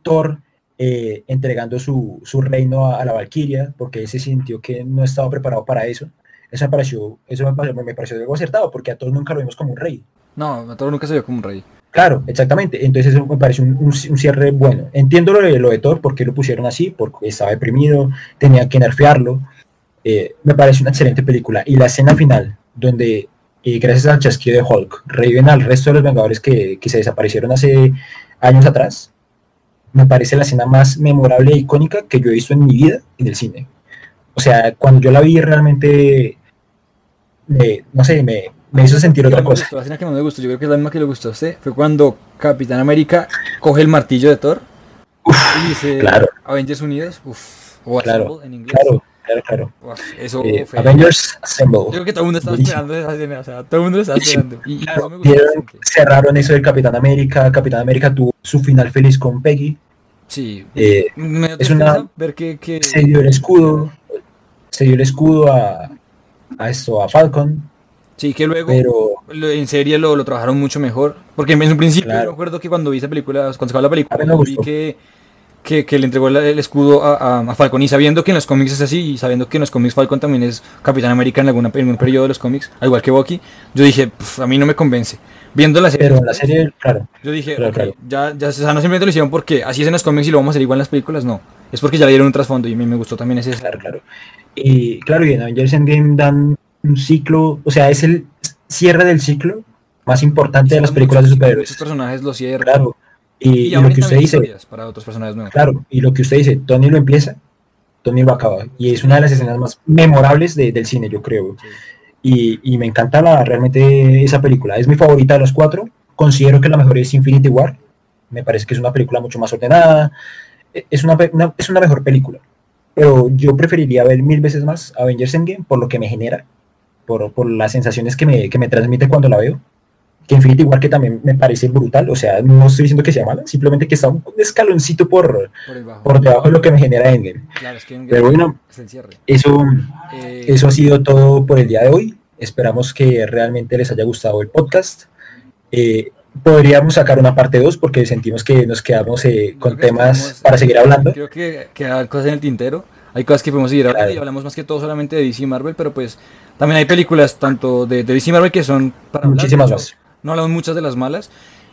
Thor eh, entregando su, su reino a, a, la Valkyria, porque ese sintió que no estaba preparado para eso. Eso me pareció, eso me pareció, me pareció algo acertado, porque a Thor nunca lo vimos como un rey. No, a Thor nunca se vio como un rey. Claro, exactamente. Entonces eso me parece un, un, un, cierre bueno. Entiendo lo de, lo de Thor, porque lo pusieron así, porque estaba deprimido, tenía que nerfearlo. Eh, me parece una excelente película. Y la escena final, donde eh, gracias al chasquido de Hulk reviven al resto de los Vengadores que, que, se desaparecieron hace años atrás, me parece la escena más memorable e icónica que yo he visto en mi vida en el cine. O sea, cuando yo la vi realmente, me, no sé, me, me hizo sentir otra cosa. Gustó, la escena que más me gustó, yo creo que es la misma que le gustó a usted, fue cuando Capitán América coge el martillo de Thor Uf, y dice claro. Avengers Unidos, uf, o claro, en inglés. Claro, claro, claro. Eso Eh. Avengers Assemble. Yo creo que todo el mundo estaba Buenísimo. esperando esa escena, o sea, todo el mundo Sí, esperando. Y, Claro, cerraron eso del Capitán América. Capitán América tuvo su final feliz con Peggy. Sí, Eh, me es una- ver que, que se dio el escudo. Se dio el escudo a, a esto, a Falcon. sí, que luego Pero en serie lo, lo trabajaron mucho mejor. Porque en un principio Claro. yo me acuerdo que cuando vi esa película, cuando sacaba la A mí película, vi que, que, que le entregó el, el escudo a, a, a Falcon y sabiendo que en los cómics es así y sabiendo que en los cómics Falcon también es Capitán América en, alguna, en un periodo de los cómics, al igual que Bucky, yo dije, "Pf, a mí no me convence. Viendo la serie, pero en la después, serie, claro. yo dije, claro, ok, claro. ya, ya, o sea, no simplemente lo hicieron porque así es en los cómics y lo vamos a hacer igual en las películas, no. Es porque ya le dieron un trasfondo y a mí me gustó también ese. Claro, claro. Y claro, y en Avengers Endgame dan un ciclo, o sea, es el cierre del ciclo más importante de las películas de superhéroes. Muchos personajes lo cierran. Claro. Y, y lo que usted dice, para otros personajes nuevos. claro, y lo que usted dice, Tony lo empieza, Tony lo acaba. Y es una de las escenas más memorables de- del cine, yo creo. Sí. Y, y me encanta la, realmente esa película. Es mi favorita de los cuatro. Considero que la mejor es Infinity War. Me parece que es una película mucho más ordenada. E- Es una, una- es una mejor película. Pero yo preferiría ver mil veces más Avengers Endgame por lo que me genera, por, por las sensaciones que me, que me transmite cuando la veo. Que Infinity War que también me parece brutal. O sea, no estoy diciendo que sea mala, simplemente que está un escaloncito por, Por debajo. por debajo de lo que me genera Endgame. Claro, es que en- Pero bueno, eso, Eh, eso ha sido todo por el día de hoy. Esperamos que realmente les haya gustado el podcast. Eh, podríamos sacar una parte 2 porque sentimos que nos quedamos eh, con que temas estamos- para seguir hablando. Creo que quedan cosas en el tintero. Hay cosas que podemos seguir hablando Claro. y hablamos más que todo solamente de DC y Marvel, pero pues también hay películas tanto de, de DC y Marvel que son para Muchísimas más. No hablamos muchas de las malas.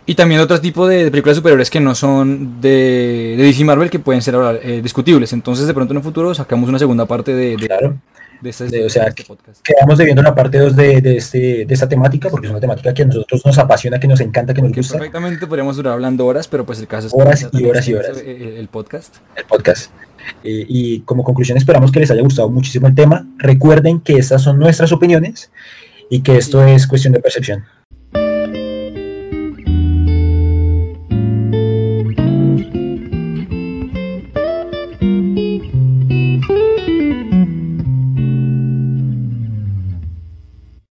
Y también otro tipo de, de películas superiores que no son de, de DC Marvel que pueden ser ahora, eh, discutibles. Entonces de pronto en un futuro sacamos una segunda parte de, de, Claro, de o sea, este podcast. quedamos debiendo la parte 2 de, de, este, de esta temática porque es una temática que a nosotros nos apasiona, que nos encanta, que nos gusta. perfectamente podríamos durar hablando horas, pero pues el caso es que Horas y horas y horas. El podcast. el podcast. Eh, y como conclusión esperamos que les haya gustado muchísimo el tema. Recuerden que estas son nuestras opiniones y que esto es cuestión de percepción.